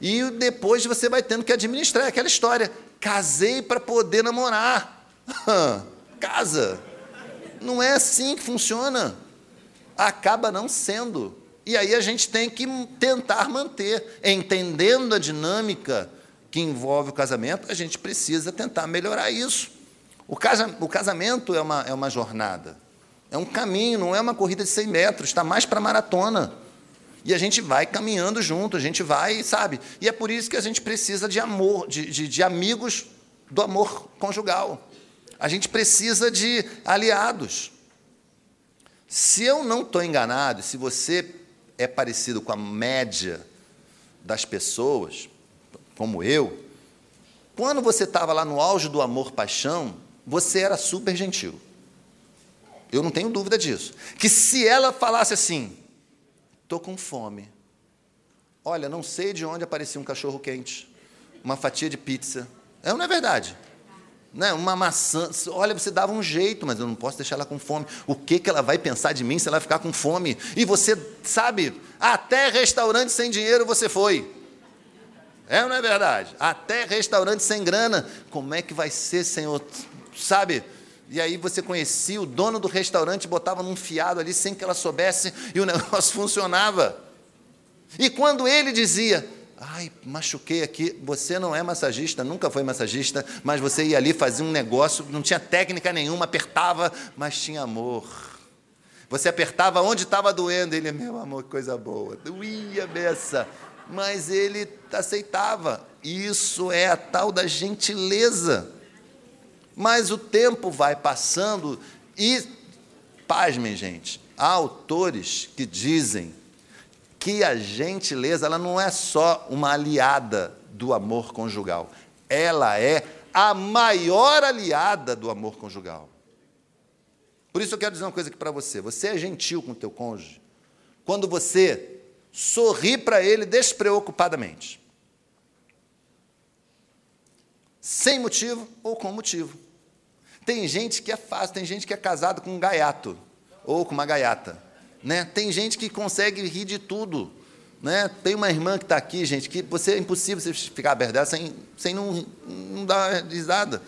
Speaker 1: E depois você vai tendo que administrar aquela história. Casei para poder namorar. Casa. Não é assim que funciona. Acaba não sendo. E aí a gente tem que tentar manter, entendendo a dinâmica que envolve o casamento, a gente precisa tentar melhorar isso. O, casa, o casamento é uma, é uma jornada, é um caminho, não é uma corrida de 100 metros, está mais para maratona. E a gente vai caminhando junto, a gente vai, sabe? E é por isso que a gente precisa de amor, de, de, de amigos do amor conjugal. A gente precisa de aliados. Se eu não estou enganado, se você é parecido com a média das pessoas, como eu, quando você estava lá no auge do amor-paixão, você era super gentil. Eu não tenho dúvida disso. Que se ela falasse assim, estou com fome, olha, não sei de onde aparecia um cachorro quente, uma fatia de pizza, é não é verdade? Né, uma maçã. Olha, você dava um jeito, mas eu não posso deixar ela com fome. O que, que ela vai pensar de mim se ela ficar com fome? E você sabe, até restaurante sem dinheiro você foi. É ou não é verdade? Até restaurante sem grana. Como é que vai ser, Senhor? Sabe? E aí você conhecia o dono do restaurante, botava num fiado ali sem que ela soubesse e o negócio funcionava. E quando ele dizia: Ai, machuquei aqui. Você não é massagista, nunca foi massagista, mas você ia ali fazer um negócio, não tinha técnica nenhuma, apertava, mas tinha amor. Você apertava onde estava doendo, ele, meu amor, que coisa boa. Doía beça. Mas ele aceitava. Isso é a tal da gentileza. Mas o tempo vai passando e, pasmem, gente, há autores que dizem que a gentileza ela não é só uma aliada do amor conjugal, ela é a maior aliada do amor conjugal. Por isso eu quero dizer uma coisa aqui para você: você é gentil com o teu cônjuge, quando você sorri para ele despreocupadamente. Sem motivo ou com motivo. Tem gente que é fácil, tem gente que é casado com um gaiato ou com uma gaiata. Né? Tem gente que consegue rir de tudo. Né? Tem uma irmã que está aqui, gente, que você é impossível você ficar aberta dela sem, sem não, não dar risada.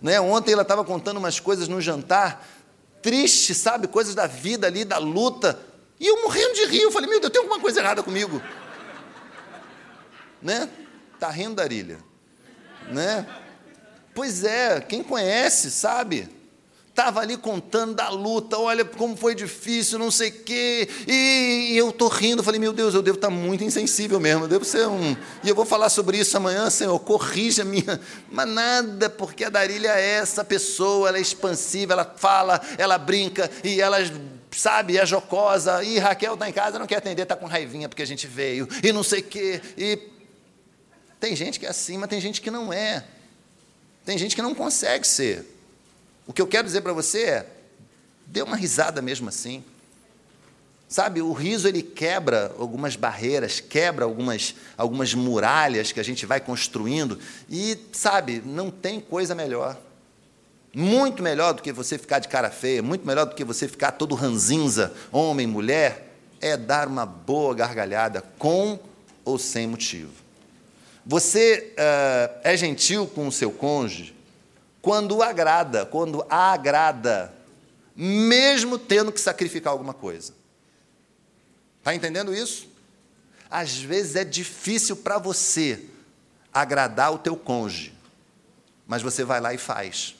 Speaker 1: Né? Ontem ela estava contando umas coisas no jantar, triste, sabe? Coisas da vida ali, da luta. E eu morrendo de rir, eu falei, meu Deus, tem alguma coisa errada comigo. né? Tá rindo, Darília. Né? Pois é, quem conhece sabe. Estava ali contando da luta, olha como foi difícil, não sei o quê. E, e eu estou rindo, falei, meu Deus, eu devo estar tá muito insensível mesmo, eu devo ser um. E eu vou falar sobre isso amanhã, Senhor, corrija minha. Mas nada, porque a Darília é essa pessoa, ela é expansiva, ela fala, ela brinca, e ela sabe, é jocosa, e Raquel está em casa, não quer atender, está com raivinha porque a gente veio, e não sei o quê. E tem gente que é assim, mas tem gente que não é. Tem gente que não consegue ser. O que eu quero dizer para você é: dê uma risada mesmo assim. Sabe, o riso ele quebra algumas barreiras, quebra algumas, algumas muralhas que a gente vai construindo e, sabe, não tem coisa melhor. Muito melhor do que você ficar de cara feia, muito melhor do que você ficar todo ranzinza, homem, mulher, é dar uma boa gargalhada com ou sem motivo. Você uh, é gentil com o seu cônjuge quando agrada, quando a agrada, mesmo tendo que sacrificar alguma coisa. Está entendendo isso? Às vezes é difícil para você agradar o teu cônjuge, mas você vai lá e faz.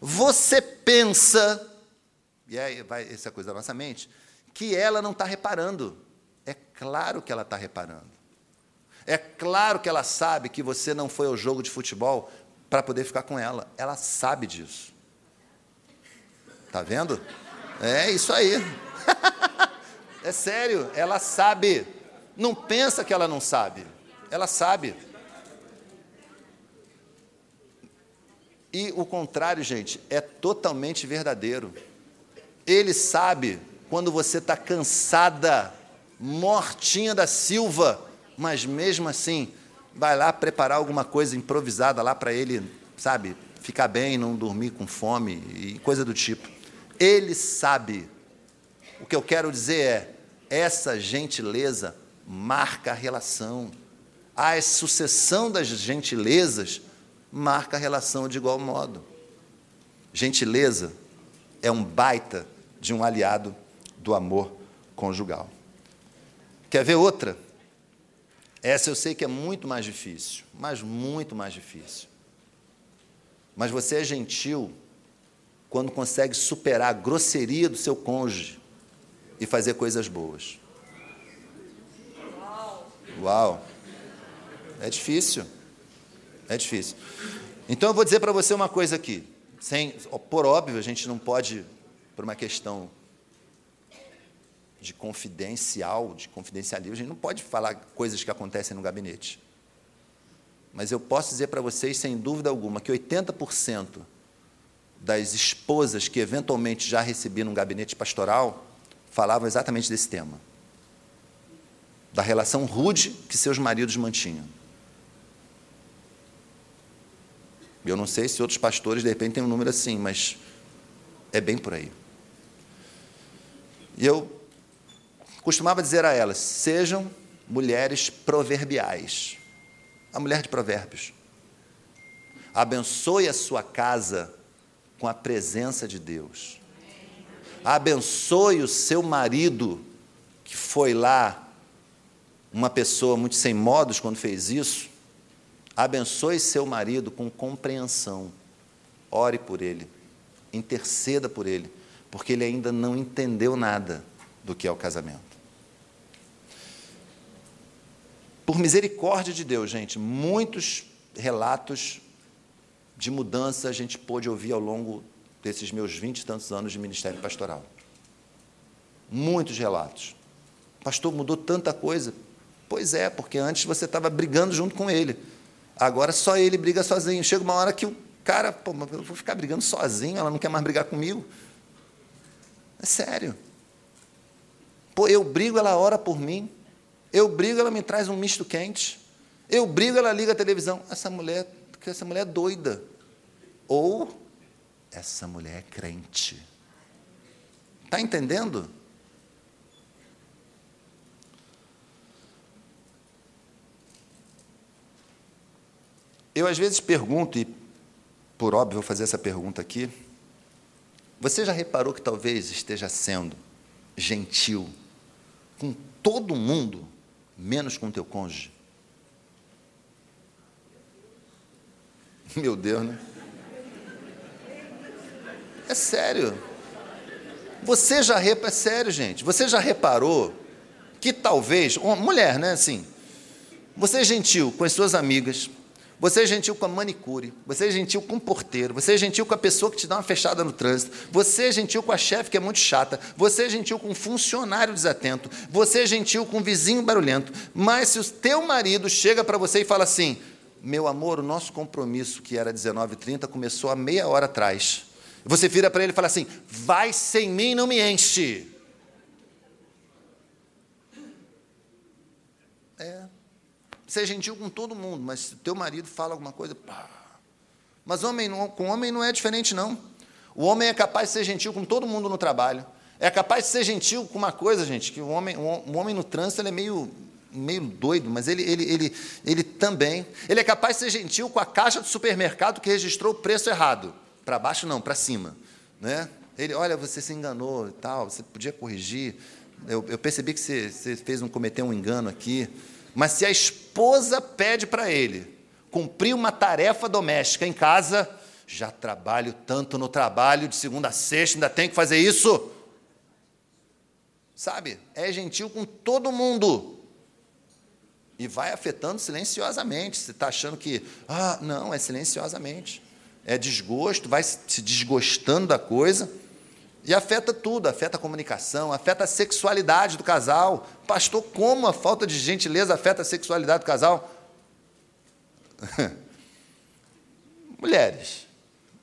Speaker 1: Você pensa, e aí vai essa coisa da nossa mente, que ela não está reparando. É claro que ela está reparando. É claro que ela sabe que você não foi ao jogo de futebol para poder ficar com ela. Ela sabe disso. Tá vendo? É isso aí. é sério, ela sabe. Não pensa que ela não sabe. Ela sabe. E o contrário, gente, é totalmente verdadeiro. Ele sabe quando você está cansada, mortinha da Silva, mas mesmo assim vai lá preparar alguma coisa improvisada lá para ele, sabe, ficar bem, não dormir com fome e coisa do tipo. Ele sabe. O que eu quero dizer é, essa gentileza marca a relação. A sucessão das gentilezas marca a relação de igual modo. Gentileza é um baita de um aliado do amor conjugal. Quer ver outra? Essa eu sei que é muito mais difícil, mas muito mais difícil. Mas você é gentil quando consegue superar a grosseria do seu cônjuge e fazer coisas boas. Uau! É difícil. É difícil. Então eu vou dizer para você uma coisa aqui. Sem, por óbvio, a gente não pode, por uma questão de confidencial, de confidencialismo, a gente não pode falar coisas que acontecem no gabinete. Mas eu posso dizer para vocês, sem dúvida alguma, que 80% das esposas que eventualmente já recebi num gabinete pastoral falavam exatamente desse tema. Da relação rude que seus maridos mantinham. Eu não sei se outros pastores, de repente, têm um número assim, mas é bem por aí. E eu costumava dizer a elas: sejam mulheres proverbiais. A mulher de provérbios. Abençoe a sua casa com a presença de Deus. Abençoe o seu marido, que foi lá, uma pessoa muito sem modos quando fez isso. Abençoe seu marido com compreensão. Ore por ele. Interceda por ele, porque ele ainda não entendeu nada do que é o casamento. Por misericórdia de Deus, gente, muitos relatos de mudança a gente pôde ouvir ao longo desses meus vinte e tantos anos de ministério pastoral. Muitos relatos. Pastor, mudou tanta coisa. Pois é, porque antes você estava brigando junto com ele. Agora só ele briga sozinho. Chega uma hora que o cara, pô, eu vou ficar brigando sozinho, ela não quer mais brigar comigo. É sério. Pô, eu brigo, ela ora por mim. Eu brigo, ela me traz um misto quente. Eu brigo, ela liga a televisão. Essa mulher, essa mulher é doida. Ou essa mulher é crente. Está entendendo? Eu às vezes pergunto, e por óbvio vou fazer essa pergunta aqui. Você já reparou que talvez esteja sendo gentil com todo mundo, menos com teu cônjuge? Meu Deus, né? É sério. Você já reparou, é sério, gente. Você já reparou que talvez, uma mulher, né, assim, você é gentil com as suas amigas, você é gentil com a manicure, você é gentil com o porteiro, você é gentil com a pessoa que te dá uma fechada no trânsito, você é gentil com a chefe que é muito chata, você é gentil com um funcionário desatento, você é gentil com um vizinho barulhento, mas se o teu marido chega para você e fala assim, meu amor, o nosso compromisso, que era 19h30, começou há meia hora atrás. Você vira para ele e fala assim: vai sem mim, não me enche. É. É gentil com todo mundo, mas se teu marido fala alguma coisa, pá. Mas homem, com homem não é diferente, não. O homem é capaz de ser gentil com todo mundo no trabalho. É capaz de ser gentil com uma coisa, gente, que o homem, o homem no trânsito ele é meio, meio doido, mas ele, ele, ele, ele também. Ele é capaz de ser gentil com a caixa do supermercado que registrou o preço errado. Para baixo não, para cima. Né? Ele, olha, você se enganou e tal, você podia corrigir. Eu, eu percebi que você, você fez um, cometeu um engano aqui. Mas se a esposa pede para ele cumprir uma tarefa doméstica em casa, já trabalho tanto no trabalho, de segunda a sexta, ainda tem que fazer isso. Sabe? É gentil com todo mundo. E vai afetando silenciosamente. Você está achando que, ah, não, é silenciosamente é desgosto, vai se desgostando da coisa e afeta tudo, afeta a comunicação, afeta a sexualidade do casal. Pastor, como a falta de gentileza afeta a sexualidade do casal? mulheres,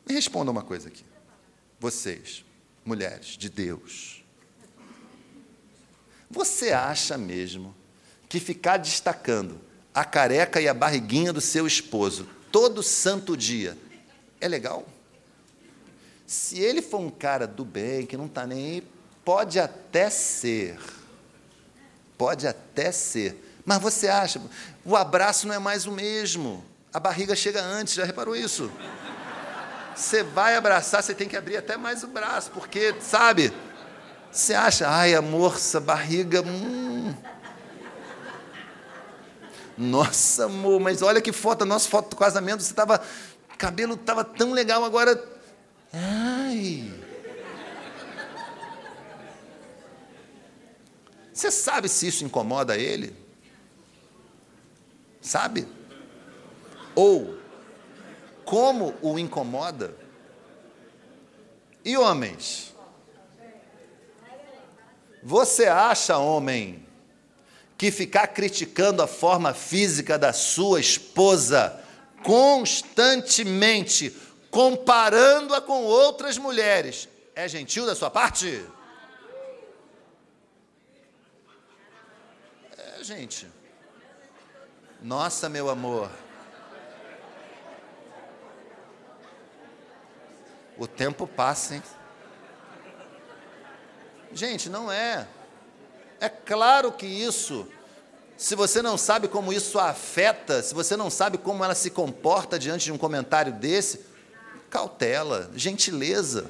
Speaker 1: me respondam uma coisa aqui. Vocês, mulheres de Deus, você acha mesmo que ficar destacando a careca e a barriguinha do seu esposo todo santo dia é legal. Se ele for um cara do bem, que não está nem aí, pode até ser. Pode até ser. Mas você acha, o abraço não é mais o mesmo. A barriga chega antes, já reparou isso? Você vai abraçar, você tem que abrir até mais o braço, porque, sabe? Você acha, ai, amor, essa barriga. Hum. Nossa, amor, mas olha que foto, a nossa foto do casamento, você estava cabelo estava tão legal, agora. Ai. Você sabe se isso incomoda ele? Sabe? Ou como o incomoda? E homens? Você acha, homem, que ficar criticando a forma física da sua esposa constantemente, comparando-a com outras mulheres. É gentil da sua parte? É, gente. Nossa, meu amor. O tempo passa, hein? Gente, não é. É claro que isso se você não sabe como isso afeta, se você não sabe como ela se comporta diante de um comentário desse, cautela, gentileza.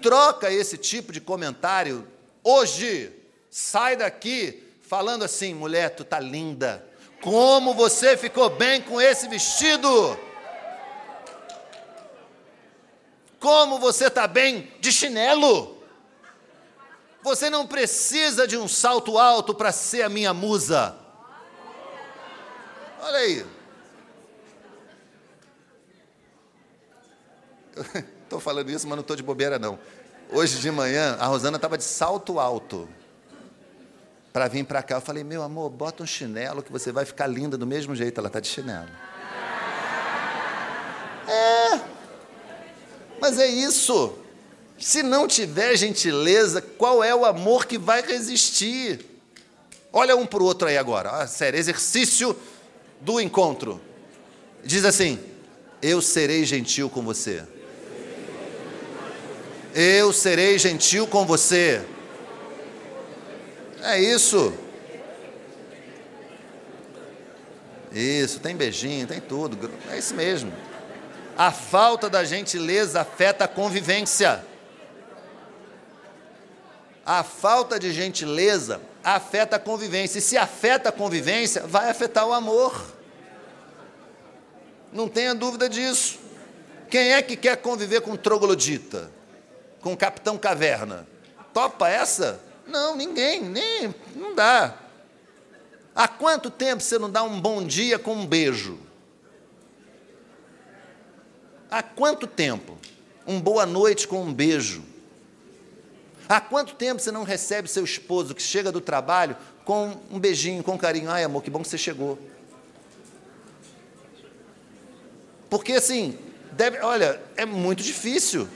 Speaker 1: Troca esse tipo de comentário hoje. Sai daqui falando assim: mulher, tu tá linda. Como você ficou bem com esse vestido? Como você está bem de chinelo? Você não precisa de um salto alto para ser a minha musa. Olha aí. Estou falando isso, mas não estou de bobeira, não. Hoje de manhã, a Rosana estava de salto alto para vir para cá. Eu falei, meu amor, bota um chinelo que você vai ficar linda do mesmo jeito. Ela está de chinelo. É, mas é isso. Se não tiver gentileza, qual é o amor que vai resistir? Olha um para o outro aí agora. Ah, sério, exercício do encontro. Diz assim: Eu serei gentil com você. Eu serei gentil com você. É isso. Isso, tem beijinho, tem tudo. É isso mesmo. A falta da gentileza afeta a convivência. A falta de gentileza afeta a convivência. E se afeta a convivência, vai afetar o amor. Não tenha dúvida disso. Quem é que quer conviver com troglodita? Com o capitão caverna? Topa essa? Não, ninguém, nem, não dá. Há quanto tempo você não dá um bom dia com um beijo? Há quanto tempo? Um boa noite com um beijo. Há quanto tempo você não recebe seu esposo que chega do trabalho com um beijinho, com carinho? Ai, amor, que bom que você chegou. Porque assim, deve, olha, é muito difícil.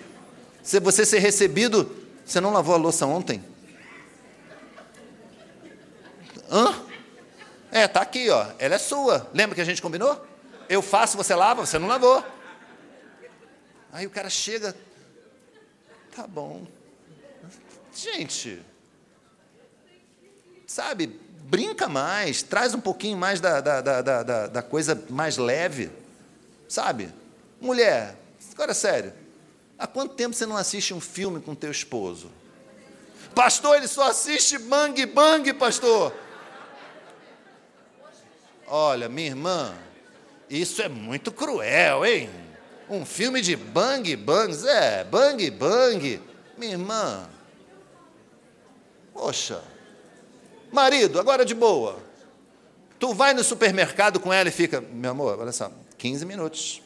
Speaker 1: Se você ser recebido, você não lavou a louça ontem? Hã? É, tá aqui, ó. Ela é sua. Lembra que a gente combinou? Eu faço, você lava, você não lavou. Aí o cara chega, tá bom. Gente, sabe, brinca mais, traz um pouquinho mais da, da, da, da, da coisa mais leve, sabe? Mulher, agora sério, há quanto tempo você não assiste um filme com teu esposo? Pastor, ele só assiste bang bang, pastor. Olha, minha irmã, isso é muito cruel, hein? Um filme de bang bangs, é, bang bang. Minha irmã, poxa, marido, agora de boa. Tu vai no supermercado com ela e fica, meu amor, olha só, 15 minutos.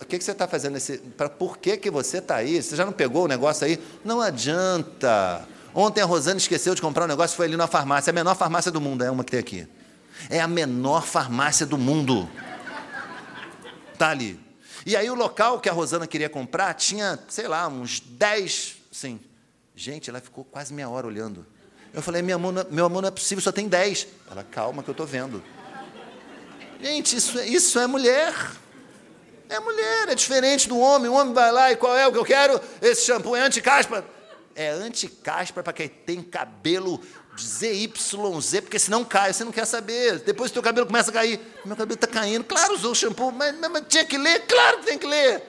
Speaker 1: O que, que você está fazendo nesse. Pra, por que, que você está aí? Você já não pegou o negócio aí? Não adianta. Ontem a Rosana esqueceu de comprar um negócio e foi ali na farmácia. É a menor farmácia do mundo, é uma que tem aqui. É a menor farmácia do mundo. Está ali. E aí o local que a Rosana queria comprar tinha, sei lá, uns 10, sim. Gente, ela ficou quase meia hora olhando. Eu falei, meu amor, meu amor, não é possível, só tem 10. Ela, calma que eu estou vendo. Gente, isso, é, isso é mulher. É mulher, é diferente do homem. O homem vai lá e qual é o que eu quero? Esse shampoo é anti-caspa. É anti-caspa para quem tem cabelo ZYZ, porque senão cai, você não quer saber. Depois o teu cabelo começa a cair. Meu cabelo está caindo. Claro, usou o shampoo, mas, mas, tinha que ler? Claro que tem que ler.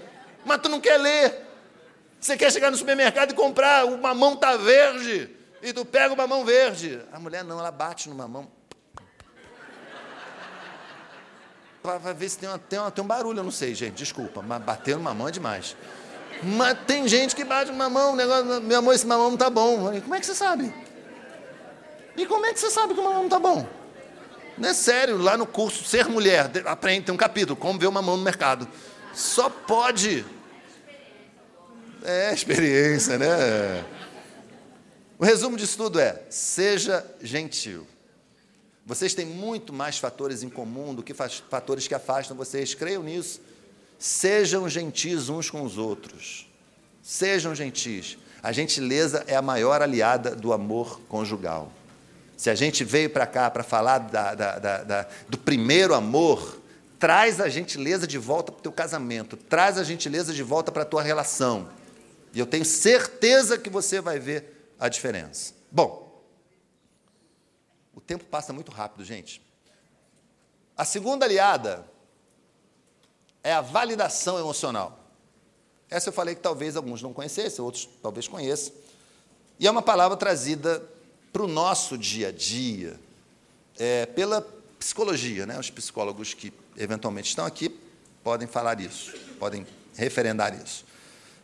Speaker 1: Mas tu não quer ler. Você quer chegar no supermercado e comprar, o mamão está verde. E tu pega o mamão verde. A mulher não, ela bate no mamão. Para ver se tem, uma, tem, uma, tem um barulho, eu não sei, gente, desculpa, mas bater no mamão é demais. Mas tem gente que bate no mamão, negócio, meu amor, esse mamão não está bom. Como é que você sabe? E como é que você sabe que o mamão não está bom? Não é sério, lá no curso Ser Mulher, aprende, tem um capítulo, como ver o mamão no mercado. Só pode. É experiência, né? O resumo disso tudo é: seja gentil. Vocês têm muito mais fatores em comum do que fatores que afastam vocês, creiam nisso. Sejam gentis uns com os outros. Sejam gentis. A gentileza é a maior aliada do amor conjugal. Se a gente veio para cá para falar da, da, da, do primeiro amor, traz a gentileza de volta para o teu casamento, traz a gentileza de volta para a tua relação. E eu tenho certeza que você vai ver a diferença. Bom, tempo passa muito rápido, gente. A segunda aliada é a validação emocional. Essa eu falei que talvez alguns não conhecessem, outros talvez conheçam. E é uma palavra trazida para o nosso dia a dia, é, pela psicologia. Né? Os psicólogos que eventualmente estão aqui podem falar isso, podem referendar isso.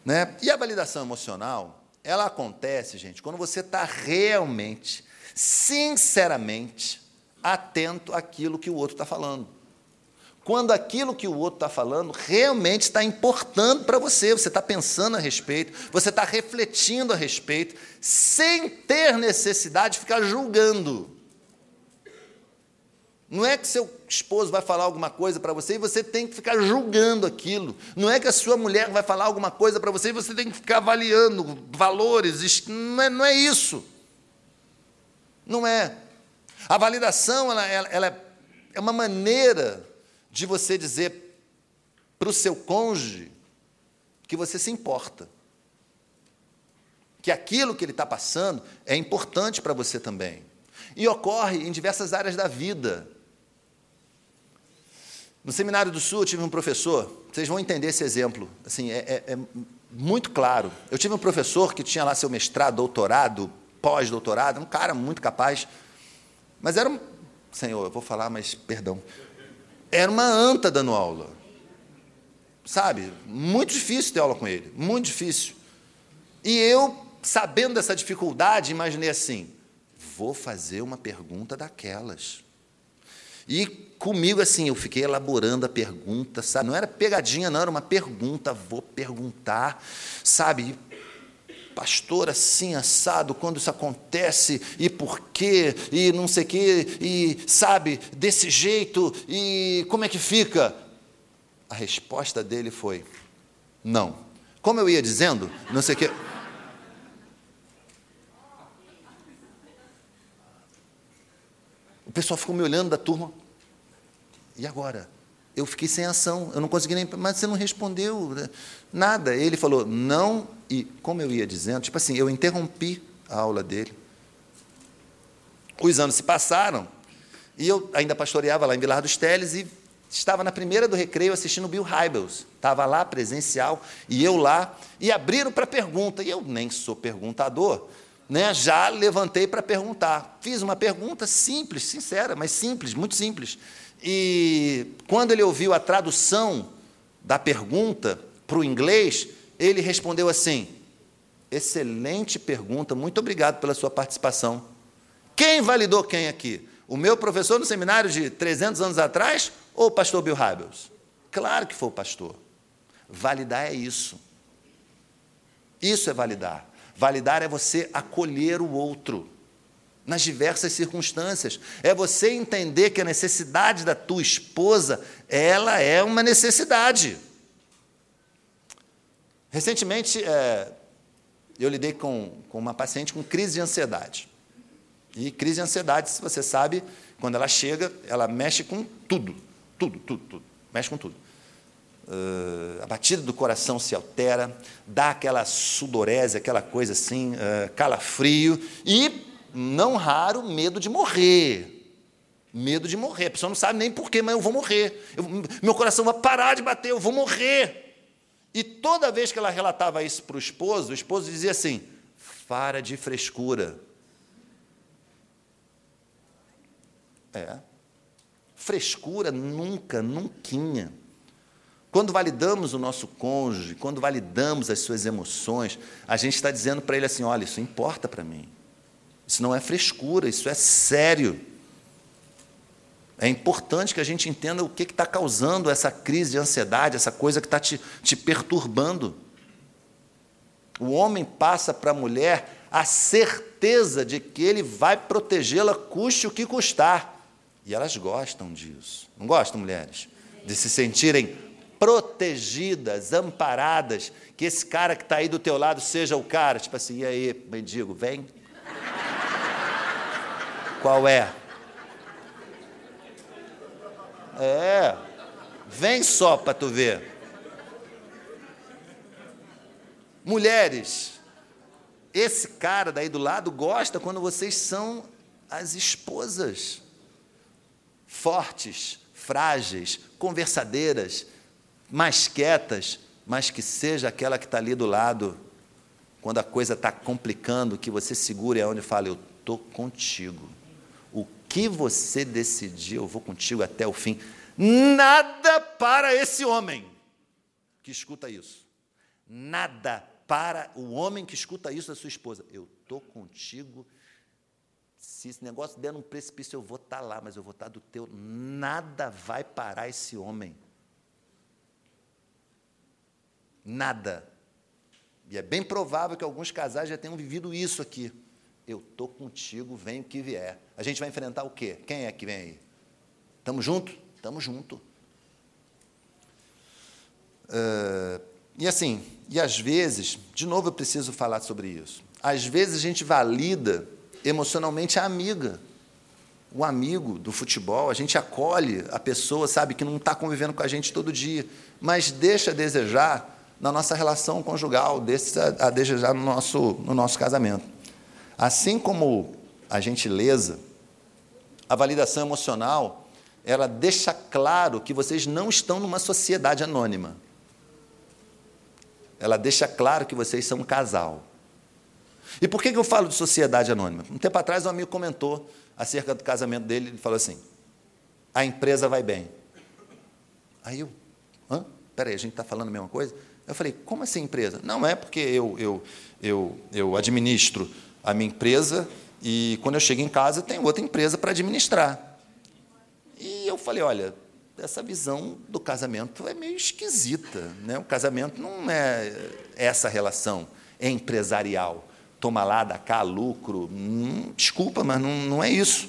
Speaker 1: Né? E a validação emocional, ela acontece, gente, quando você está realmente, sinceramente, atento àquilo que o outro está falando quando aquilo que o outro está falando realmente está importando para você, você está pensando a respeito, você está refletindo a respeito, sem ter necessidade de ficar julgando. Não é que seu esposo vai falar alguma coisa para você e você tem que ficar julgando aquilo. Não é que a sua mulher vai falar alguma coisa para você e você tem que ficar avaliando valores. Não é, não é isso. Não é. A validação ela, ela, ela é uma maneira de você dizer para o seu cônjuge que você se importa. Que aquilo que ele está passando é importante para você também. E ocorre em diversas áreas da vida. No Seminário do Sul, eu tive um professor, vocês vão entender esse exemplo, assim, é, é, é muito claro. Eu tive um professor que tinha lá seu mestrado, doutorado, pós-doutorado, um cara muito capaz, mas era um. Senhor, eu vou falar, mas perdão. Era uma anta dando aula. Sabe? Muito difícil ter aula com ele, muito difícil. E eu, sabendo dessa dificuldade, imaginei assim: vou fazer uma pergunta daquelas. E comigo, assim, eu fiquei elaborando a pergunta, sabe? Não era pegadinha, não, era uma pergunta. Vou perguntar, sabe? Pastor, assim, assado, quando isso acontece, e por quê, e não sei o quê, e, sabe, desse jeito, e como é que fica? A resposta dele foi: não. Como eu ia dizendo, não sei o quê. O pessoal ficou me olhando da turma. E agora? Eu fiquei sem ação, eu não consegui nem. Mas você não respondeu né? nada. Ele falou, não, e como eu ia dizendo, tipo assim, eu interrompi a aula dele. Os anos se passaram, e eu ainda pastoreava lá em Vilar dos Teles, e estava na primeira do recreio assistindo Bill Hybels. Estava lá, presencial, e eu lá, e abriram para pergunta, e eu nem sou perguntador, né, já levantei para perguntar. Fiz uma pergunta simples, sincera, mas simples, muito simples. E quando ele ouviu a tradução da pergunta para o inglês, ele respondeu assim: Excelente pergunta, muito obrigado pela sua participação. Quem validou quem aqui? O meu professor no seminário de 300 anos atrás ou o pastor Bill Hybels? Claro que foi o pastor. Validar é isso. Isso é validar. Validar é você acolher o outro nas diversas circunstâncias. É você entender que a necessidade da tua esposa, ela é uma necessidade. Recentemente, é, eu lidei com, com uma paciente com crise de ansiedade. E crise de ansiedade, se você sabe, quando ela chega, ela mexe com tudo, tudo, tudo, tudo, mexe com tudo. Uh, a batida do coração se altera, dá aquela sudorese, aquela coisa assim, uh, calafrio, e não raro, medo de morrer. Medo de morrer. A pessoa não sabe nem porquê, mas eu vou morrer. Eu, meu coração vai parar de bater, eu vou morrer. E toda vez que ela relatava isso para o esposo, o esposo dizia assim: para de frescura. É. Frescura nunca, nunca. Quando validamos o nosso cônjuge, quando validamos as suas emoções, a gente está dizendo para ele assim: olha, isso importa para mim. Isso não é frescura, isso é sério. É importante que a gente entenda o que está causando essa crise de ansiedade, essa coisa que está te, te perturbando. O homem passa para a mulher a certeza de que ele vai protegê-la, custe o que custar. E elas gostam disso. Não gostam, mulheres? De se sentirem protegidas, amparadas, que esse cara que está aí do teu lado seja o cara, tipo assim, e aí, mendigo, vem, qual é? É. Vem só para tu ver. Mulheres, esse cara daí do lado gosta quando vocês são as esposas fortes, frágeis, conversadeiras, mais quietas, mas que seja aquela que está ali do lado, quando a coisa está complicando, que você segure aonde fala, eu estou contigo que você decidir, eu vou contigo até o fim. Nada para esse homem que escuta isso. Nada para o homem que escuta isso da sua esposa. Eu estou contigo. Se esse negócio der num precipício, eu vou estar tá lá, mas eu vou estar tá do teu. Nada vai parar esse homem. Nada. E é bem provável que alguns casais já tenham vivido isso aqui. Eu estou contigo, vem o que vier. A gente vai enfrentar o quê? Quem é que vem aí? Estamos junto? Estamos junto. Uh, e assim, e às vezes, de novo eu preciso falar sobre isso. Às vezes a gente valida emocionalmente a amiga, o amigo do futebol, a gente acolhe a pessoa, sabe, que não está convivendo com a gente todo dia, mas deixa a desejar na nossa relação conjugal, deixa a desejar no nosso, no nosso casamento. Assim como a gentileza, a validação emocional, ela deixa claro que vocês não estão numa sociedade anônima. Ela deixa claro que vocês são um casal. E por que eu falo de sociedade anônima? Um tempo atrás, um amigo comentou acerca do casamento dele, ele falou assim: a empresa vai bem. Aí eu, hã? Peraí, a gente está falando a mesma coisa? Eu falei, como assim empresa? Não é porque eu, eu, eu, eu administro a minha empresa e quando eu chego em casa tem outra empresa para administrar. E eu falei, olha, essa visão do casamento é meio esquisita. Né? O casamento não é essa relação é empresarial. Toma lá, dá cá, lucro. Hum, desculpa, mas não, não é isso.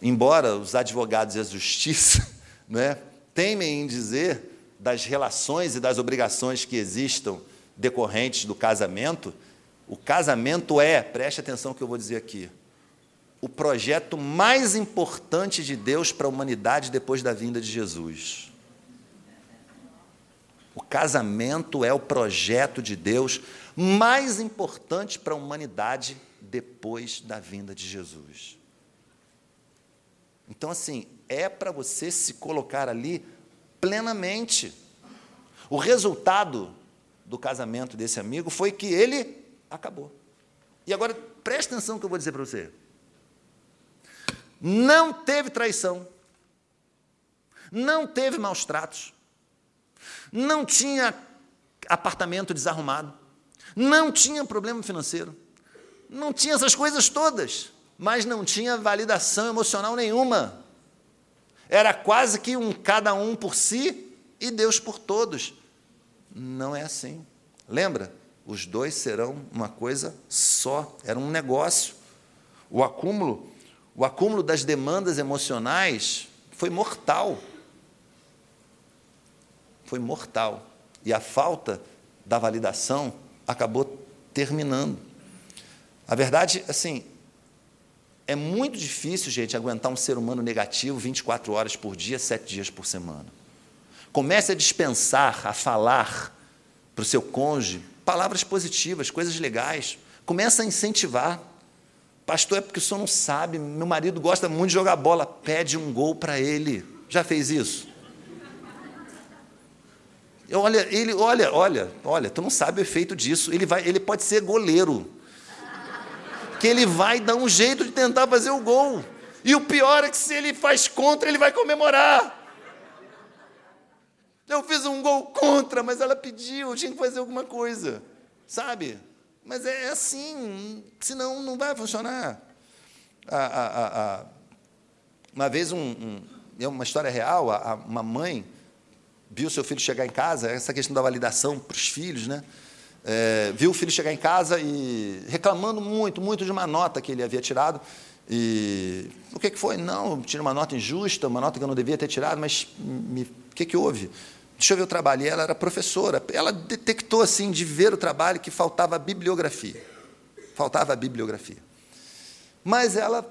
Speaker 1: Embora os advogados e a justiça né, temem em dizer das relações e das obrigações que existam decorrentes do casamento, o casamento é, preste atenção que eu vou dizer aqui, o projeto mais importante de Deus para a humanidade depois da vinda de Jesus. O casamento é o projeto de Deus mais importante para a humanidade depois da vinda de Jesus. Então, assim, é para você se colocar ali plenamente. O resultado do casamento desse amigo foi que ele acabou. E agora, preste atenção no que eu vou dizer para você. Não teve traição, não teve maus tratos, não tinha apartamento desarrumado, não tinha problema financeiro, não tinha essas coisas todas, mas não tinha validação emocional nenhuma. Era quase que um cada um por si e Deus por todos. Não é assim. Lembra? Os dois serão uma coisa só. Era um negócio. O acúmulo, o acúmulo das demandas emocionais foi mortal. Foi mortal. E a falta da validação acabou terminando. A verdade, assim, é muito difícil, gente, aguentar um ser humano negativo 24 horas por dia, sete dias por semana. Comece a dispensar, a falar para o seu cônjuge palavras positivas, coisas legais. Comece a incentivar. Pastor, é porque o senhor não sabe, meu marido gosta muito de jogar bola, pede um gol para ele. Já fez isso? Olha, ele, olha, olha, olha, tu não sabe o efeito disso. Ele, vai, ele pode ser goleiro que ele vai dar um jeito de tentar fazer o gol. E o pior é que se ele faz contra, ele vai comemorar. Eu fiz um gol contra, mas ela pediu, eu tinha que fazer alguma coisa. Sabe? Mas é assim, senão não vai funcionar. uma vez, um, um, é uma história real, uma mãe viu seu filho chegar em casa, essa questão da validação para os filhos, né? é, viu o filho chegar em casa e reclamando muito, muito de uma nota que ele havia tirado. E o que, que foi? Não, tirei uma nota injusta, uma nota que eu não devia ter tirado, mas o que, que houve? Deixa eu ver o trabalho. E ela era professora. Ela detectou, assim, de ver o trabalho, que faltava bibliografia. Faltava bibliografia. Mas ela,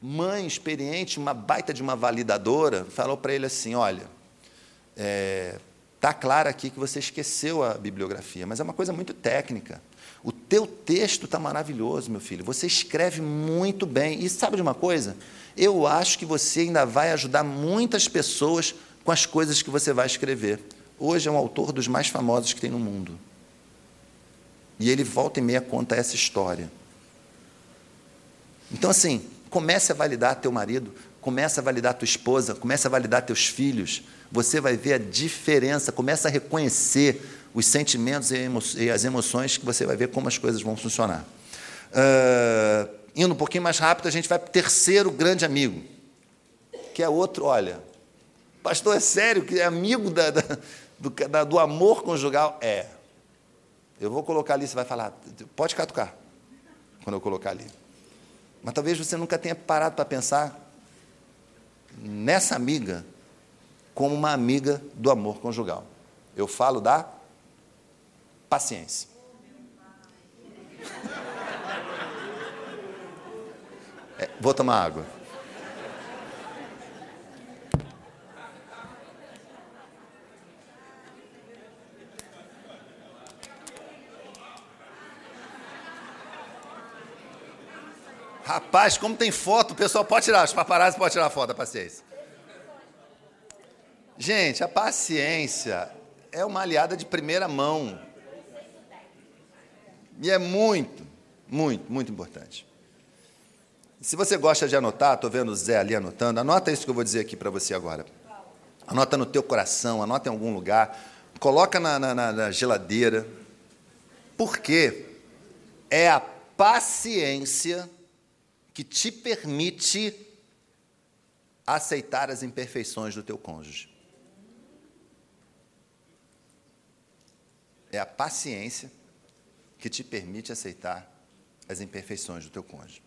Speaker 1: mãe experiente, uma baita de uma validadora, falou para ele assim: olha, é, Está claro aqui que você esqueceu a bibliografia, mas é uma coisa muito técnica. O teu texto está maravilhoso, meu filho. Você escreve muito bem. E sabe de uma coisa? Eu acho que você ainda vai ajudar muitas pessoas com as coisas que você vai escrever. Hoje é um autor dos mais famosos que tem no mundo. E ele volta e meia conta essa história. Então, assim, comece a validar teu marido, comece a validar tua esposa, comece a validar teus filhos você vai ver a diferença, começa a reconhecer os sentimentos e as emoções que você vai ver como as coisas vão funcionar. Uh, indo um pouquinho mais rápido, a gente vai para o terceiro grande amigo, que é outro, olha, pastor, é sério que é amigo da, da, do, da, do amor conjugal? É. Eu vou colocar ali, você vai falar, pode catucar, quando eu colocar ali. Mas talvez você nunca tenha parado para pensar nessa amiga como uma amiga do amor conjugal. Eu falo da paciência. É, vou tomar água. Rapaz, como tem foto, o pessoal pode tirar, os paparazzi podem tirar foto, a paciência. Gente, a paciência é uma aliada de primeira mão. E é muito, muito, muito importante. Se você gosta de anotar, estou vendo o Zé ali anotando, anota isso que eu vou dizer aqui para você agora. Anota no teu coração, anota em algum lugar, coloca na, na, na geladeira. Porque é a paciência que te permite aceitar as imperfeições do teu cônjuge. É a paciência que te permite aceitar as imperfeições do teu cônjuge.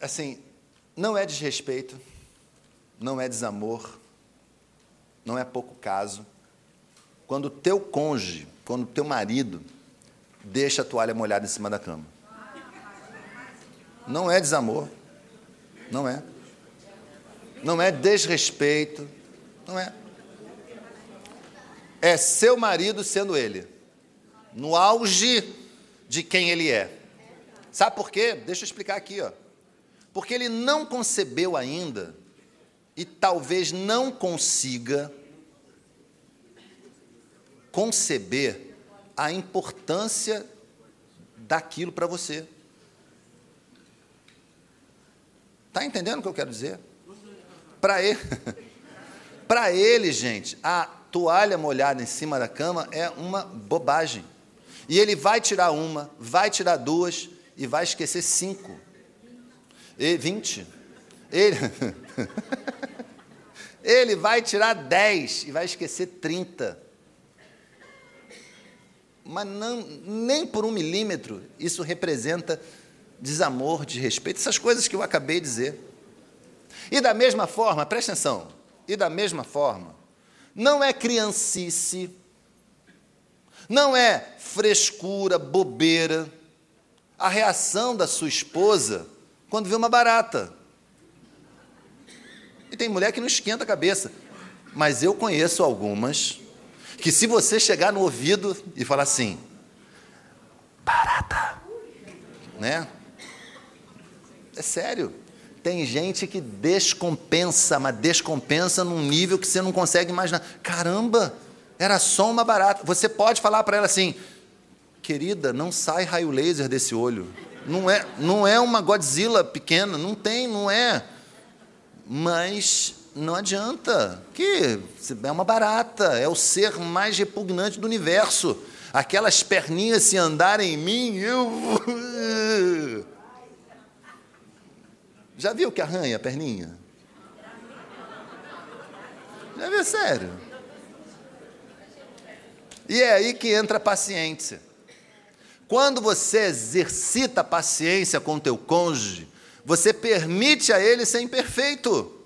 Speaker 1: Assim, não é desrespeito, não é desamor, não é pouco caso. Quando o teu cônjuge, quando o teu marido deixa a toalha molhada em cima da cama. Não é desamor. Não é. Não é desrespeito. Não é. É seu marido sendo ele. No auge de quem ele é. Sabe por quê? Deixa eu explicar aqui, ó. Porque ele não concebeu ainda e talvez não consiga conceber a importância daquilo para você. Está entendendo o que eu quero dizer? Para ele, para ele, gente, a toalha molhada em cima da cama é uma bobagem. E ele vai tirar uma, vai tirar duas e vai esquecer cinco. E vinte. Ele, ele vai tirar dez e vai esquecer trinta mas não, nem por um milímetro isso representa desamor, desrespeito, essas coisas que eu acabei de dizer. E da mesma forma, presta atenção, e da mesma forma, não é criancice, não é frescura, bobeira, a reação da sua esposa quando vê uma barata. E tem mulher que não esquenta a cabeça, mas eu conheço algumas que se você chegar no ouvido e falar assim, barata, né? É sério. Tem gente que descompensa, mas descompensa num nível que você não consegue imaginar. Caramba, era só uma barata. Você pode falar para ela assim, querida, não sai raio laser desse olho. Não é, não é uma Godzilla pequena, não tem, não é. Mas não adianta, que é uma barata, é o ser mais repugnante do universo. Aquelas perninhas se andarem em mim, eu. Já viu que arranha a perninha? Já viu, sério? E é aí que entra a paciência. Quando você exercita a paciência com o teu cônjuge, você permite a ele ser imperfeito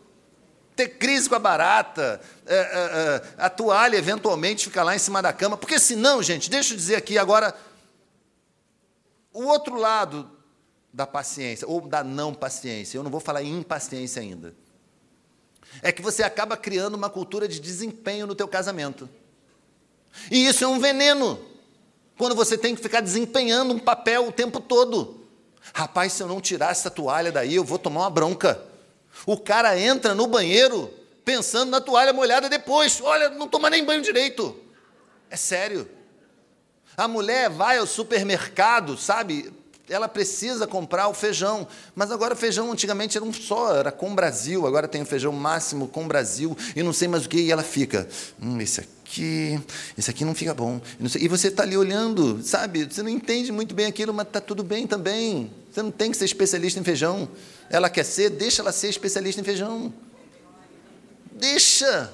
Speaker 1: ter crise com a barata, é, é, é, a toalha eventualmente ficar lá em cima da cama. Porque senão, gente, deixa eu dizer aqui agora, o outro lado da paciência, ou da não paciência, eu não vou falar em impaciência ainda, é que você acaba criando uma cultura de desempenho no teu casamento. E isso é um veneno, quando você tem que ficar desempenhando um papel o tempo todo. Rapaz, se eu não tirar essa toalha daí, eu vou tomar uma bronca. O cara entra no banheiro pensando na toalha molhada depois. Olha, não toma nem banho direito. É sério. A mulher vai ao supermercado, sabe? Ela precisa comprar o feijão. Mas agora o feijão antigamente era um só, era com Brasil. Agora tem o feijão máximo com Brasil e não sei mais o que. E ela fica, hum, esse aqui, esse aqui não fica bom. E você está ali olhando, sabe? Você não entende muito bem aquilo, mas está tudo bem também. Você não tem que ser especialista em feijão. Ela quer ser, deixa ela ser especialista em feijão. Deixa.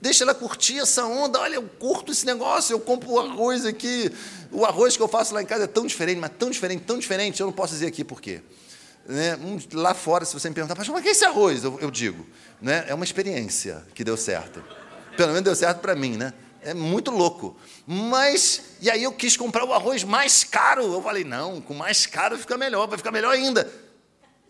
Speaker 1: Deixa ela curtir essa onda. Olha, eu curto esse negócio, eu compro o arroz aqui. O arroz que eu faço lá em casa é tão diferente, mas tão diferente, tão diferente, eu não posso dizer aqui por quê. Né? Lá fora, se você me perguntar, mas o que é esse arroz? Eu, eu digo, né? é uma experiência que deu certo. Pelo menos deu certo para mim, né? É muito louco. Mas, e aí eu quis comprar o arroz mais caro. Eu falei, não, com mais caro fica melhor, vai ficar melhor ainda.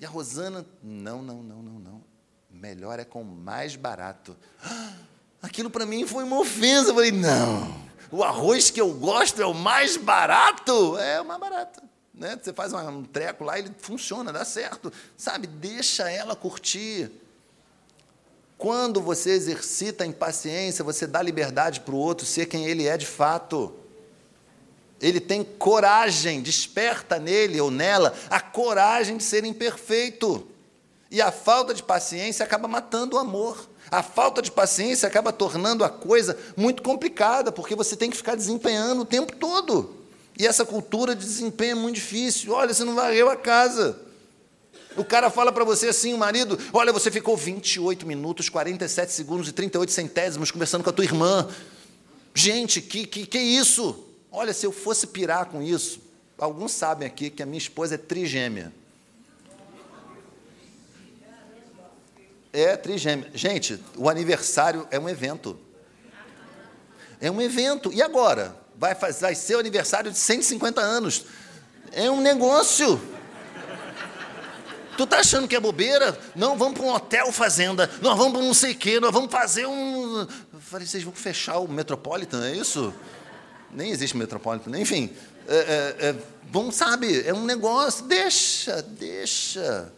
Speaker 1: E a Rosana, não, não, não, não, não. Melhor é com mais barato. Aquilo para mim foi uma ofensa. Eu falei, não, o arroz que eu gosto é o mais barato. É o mais barato. Né? Você faz um treco lá, ele funciona, dá certo. Sabe, deixa ela curtir. Quando você exercita a impaciência, você dá liberdade para o outro ser quem ele é de fato. Ele tem coragem, desperta nele ou nela a coragem de ser imperfeito. E a falta de paciência acaba matando o amor. A falta de paciência acaba tornando a coisa muito complicada, porque você tem que ficar desempenhando o tempo todo. E essa cultura de desempenho é muito difícil. Olha, você não varreu a casa. O cara fala para você assim, o marido, olha, você ficou 28 minutos, 47 segundos e 38 centésimos conversando com a tua irmã. Gente, que, que, que isso? Olha, se eu fosse pirar com isso, alguns sabem aqui que a minha esposa é trigêmea. É trigêmea. Gente, o aniversário é um evento. É um evento. E agora? vai, vai ser o aniversário de 150 anos. É um negócio. Tu tá achando que é bobeira? Não, vamos para um hotel fazenda, nós vamos para um não sei o quê, nós vamos fazer um. Eu falei, vocês vão fechar o Metropolitan, é isso? Nem existe Metropolitan, enfim. É, é, é, bom, sabe, é um negócio, deixa, deixa.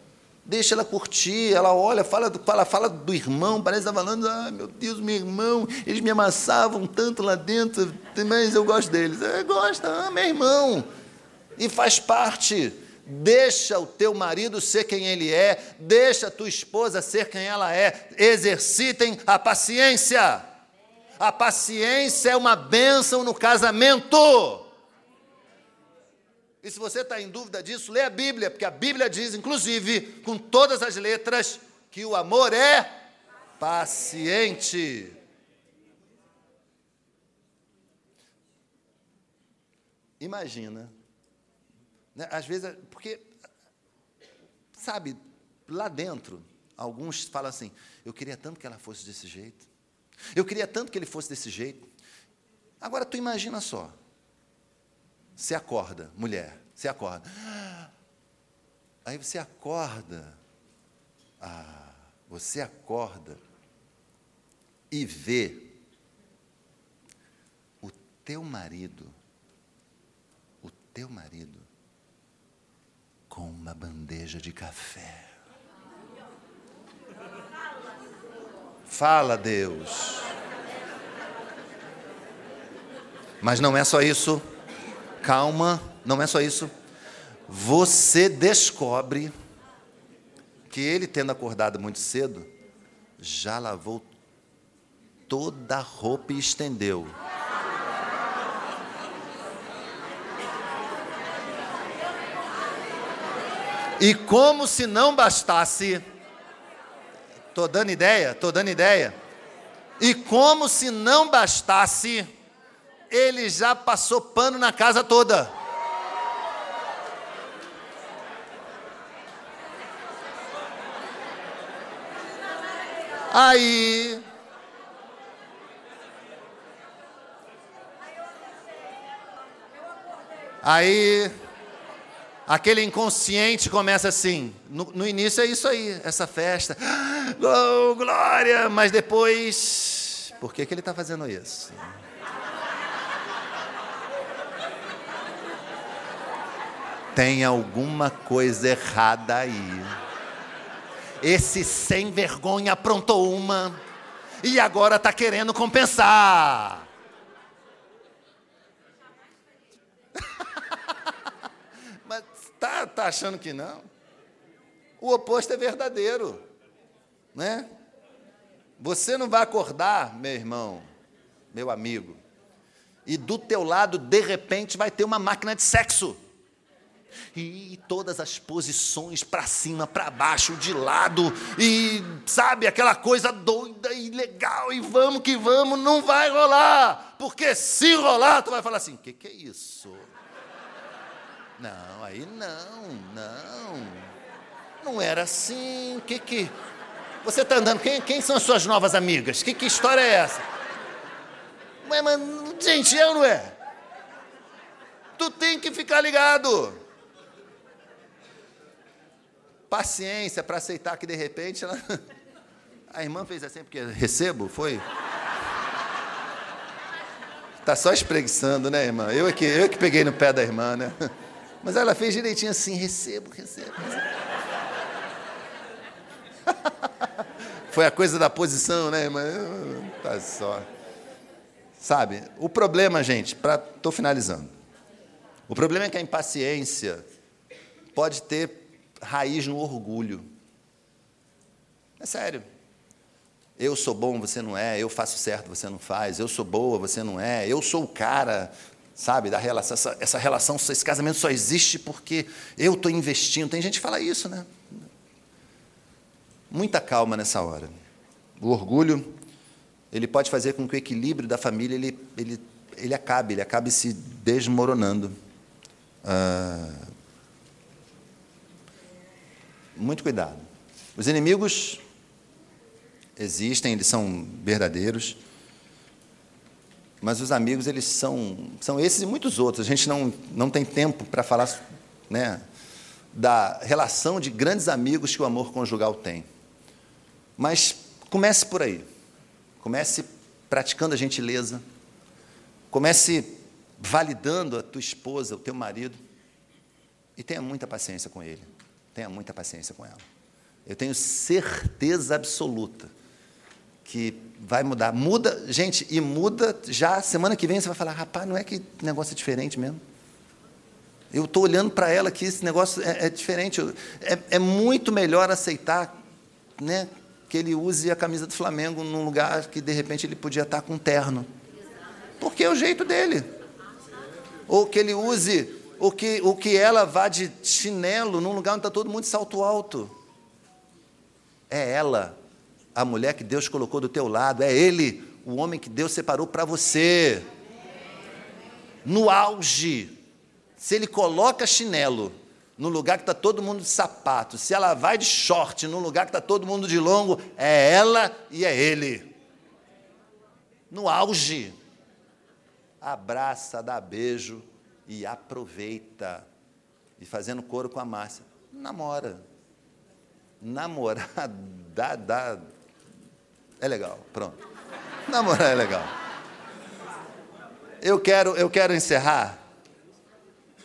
Speaker 1: Deixa ela curtir, ela olha, fala, fala, fala do irmão, parece estar falando, ah, meu Deus, meu irmão, eles me amassavam tanto lá dentro, mas eu gosto deles. É, gosta, ah, meu irmão. E faz parte. Deixa o teu marido ser quem ele é, deixa a tua esposa ser quem ela é. Exercitem a paciência. A paciência é uma bênção no casamento. E se você está em dúvida disso, lê a Bíblia, porque a Bíblia diz, inclusive, com todas as letras, que o amor é paciente. Imagina, né? às vezes, porque, sabe, lá dentro, alguns falam assim: eu queria tanto que ela fosse desse jeito, eu queria tanto que ele fosse desse jeito. Agora, tu imagina só, você acorda, mulher, você acorda. Aí você acorda. Ah, você acorda e vê o teu marido, o teu marido, com uma bandeja de café. Fala, Deus. Mas não é só isso calma, não é só isso. Você descobre que ele, tendo acordado muito cedo, já lavou toda a roupa e estendeu. E como se não bastasse, estou dando ideia, estou dando ideia, e como se não bastasse, ele já passou pano na casa toda. Aí. Aí. Aquele inconsciente começa assim. No, no, início é isso aí, essa festa. Oh, glória! Mas depois. Por que, que ele está fazendo isso? Tem alguma coisa errada aí. Esse sem vergonha aprontou uma e agora está querendo compensar. Mas tá, tá achando que não? O oposto é verdadeiro, né? Você não vai acordar, meu irmão, meu amigo, e do teu lado de repente vai ter uma máquina de sexo e todas as posições para cima, para baixo, de lado, e sabe, aquela coisa doida e legal, e vamos que vamos, não vai rolar, porque se rolar, tu vai falar assim: o que, que é isso? Não, aí não, não. Não era assim. O que que. Você está andando. Quem, quem são as suas novas amigas? Que, que história é essa? Mas, mas, gente, eu não é? Tu tem que ficar ligado. Paciência para aceitar que de repente ela. A irmã fez assim porque recebo, foi? Tá só espreguiçando, né, irmã? Eu é que, eu é que peguei no pé da irmã, né? Mas ela fez direitinho assim, recebo, recebo. recebo. Foi a coisa da posição, né, irmã? Tá só. Sabe, o problema, gente, para tô finalizando. O problema é que a impaciência pode ter raiz no orgulho. É sério. Eu sou bom, você não é. Eu faço certo, você não faz. Eu sou boa, você não é. Eu sou o cara, sabe, da relação. Essa, essa relação, esse casamento só existe porque eu estou investindo. Tem gente que fala isso, né? Muita calma nessa hora. O orgulho, ele pode fazer com que o equilíbrio da família ele, ele, ele acabe, ele acabe se desmoronando. Ah, muito cuidado. Os inimigos existem, eles são verdadeiros. Mas os amigos, eles são, são esses e muitos outros. A gente não, não tem tempo para falar né, da relação de grandes amigos que o amor conjugal tem. Mas comece por aí. Comece praticando a gentileza. Comece validando a tua esposa, o teu marido. E tenha muita paciência com ele. Tenha muita paciência com ela. Eu tenho certeza absoluta que vai mudar. Muda, gente, e muda já semana que vem você vai falar, rapaz, não é que negócio é diferente mesmo. Eu estou olhando para ela aqui, esse negócio é, é diferente. É, é, muito melhor aceitar né, que ele use a camisa do Flamengo num lugar que de repente ele podia estar com um terno. Porque é o jeito dele. Ou que ele use o que, o que ela vá de chinelo num lugar onde está todo mundo de salto alto. É ela a mulher que Deus colocou do teu lado, é ele, o homem que Deus separou para você. No auge, se ele coloca chinelo no lugar que está todo mundo de sapato, se ela vai de short no lugar que está todo mundo de longo, é ela e é ele. No auge, abraça, dá beijo e aproveita. E fazendo coro com a Márcia, namora. Namorar dá, dá, é legal, pronto. Namorar é legal. Eu quero, eu quero encerrar.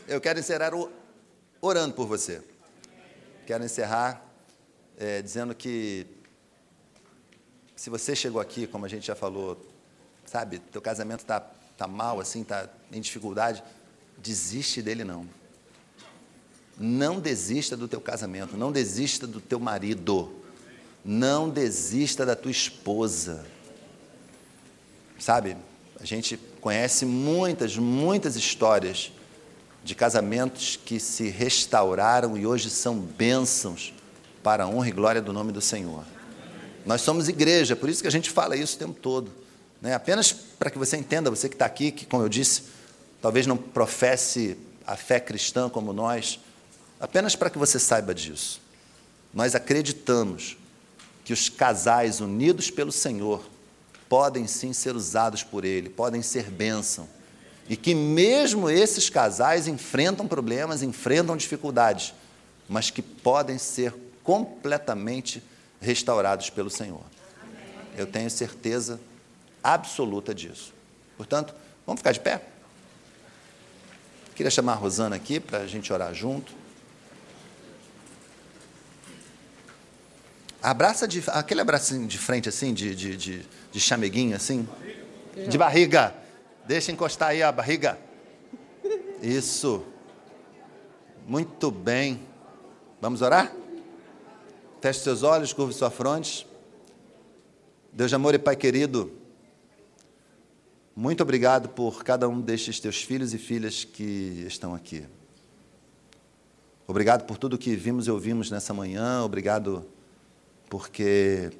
Speaker 1: Eu quero encerrar orando por você. Quero encerrar é, dizendo que se você chegou aqui, como a gente já falou, sabe, teu casamento está tá mal, assim, está em dificuldade, desiste dele não. Não desista do teu casamento, não desista do teu marido. Não desista da tua esposa. Sabe, a gente conhece muitas, muitas histórias de casamentos que se restauraram e hoje são bênçãos para a honra e glória do nome do Senhor. Nós somos igreja, por isso que a gente fala isso o tempo todo. Né? Apenas para que você entenda, você que está aqui, que, como eu disse, talvez não professe a fé cristã como nós, apenas para que você saiba disso. Nós acreditamos que os casais unidos pelo Senhor podem sim ser usados por Ele, podem ser bênção. E que mesmo esses casais enfrentam problemas, enfrentam dificuldades, mas que podem ser completamente restaurados pelo Senhor. Eu tenho certeza absoluta disso. Portanto, vamos ficar de pé? Queria chamar a Rosana aqui para a gente orar junto. Abraça de, aquele abracinho de frente, assim, de, de, de, de chameguinho, assim. De barriga. Deixa encostar aí a barriga. Isso. Muito bem. Vamos orar? Feche seus olhos, curve sua fronte. Deus de amor e Pai querido, muito obrigado por cada um destes teus filhos e filhas que estão aqui. Obrigado por tudo que vimos e ouvimos nessa manhã. Obrigado porque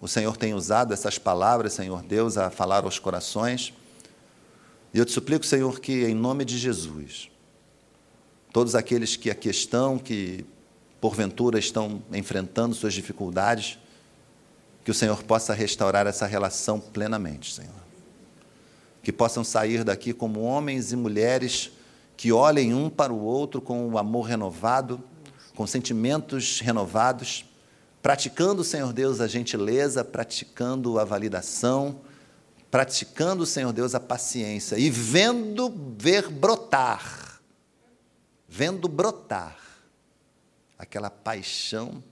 Speaker 1: o Senhor tem usado essas palavras, Senhor Deus, a falar aos corações. E eu te suplico, Senhor, que em nome de Jesus, todos aqueles que aqui estão, que porventura estão enfrentando suas dificuldades, que o Senhor possa restaurar essa relação plenamente, Senhor. Que possam sair daqui como homens e mulheres que olhem um para o outro com o amor renovado, com sentimentos renovados, praticando, Senhor Deus, a gentileza, praticando a validação, praticando, Senhor Deus, a paciência e vendo ver brotar, vendo brotar aquela paixão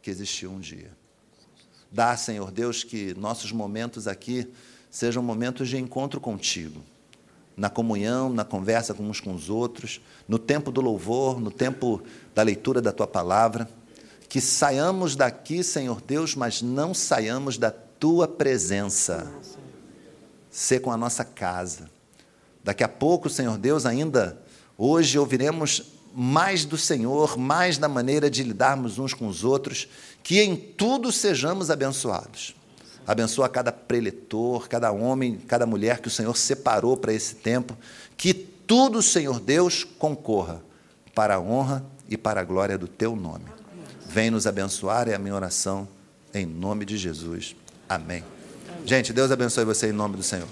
Speaker 1: que existiu um dia. Dá, Senhor Deus, que nossos momentos aqui sejam momentos de encontro contigo, na comunhão, na conversa uns com os outros, no tempo do louvor, no tempo da leitura da tua palavra. Que saiamos daqui, Senhor Deus, mas não saiamos da tua presença. Ser com a nossa casa. Daqui a pouco, Senhor Deus, ainda hoje ouviremos mais do Senhor, mais da maneira de lidarmos uns com os outros, que em tudo sejamos abençoados. Abençoa cada preletor, cada homem, cada mulher que o Senhor separou para esse tempo, que tudo, Senhor Deus, concorra para a honra e para a glória do teu nome. Vem nos abençoar, é a minha oração, em nome de Jesus. Amém. Gente, Deus abençoe você em nome do Senhor.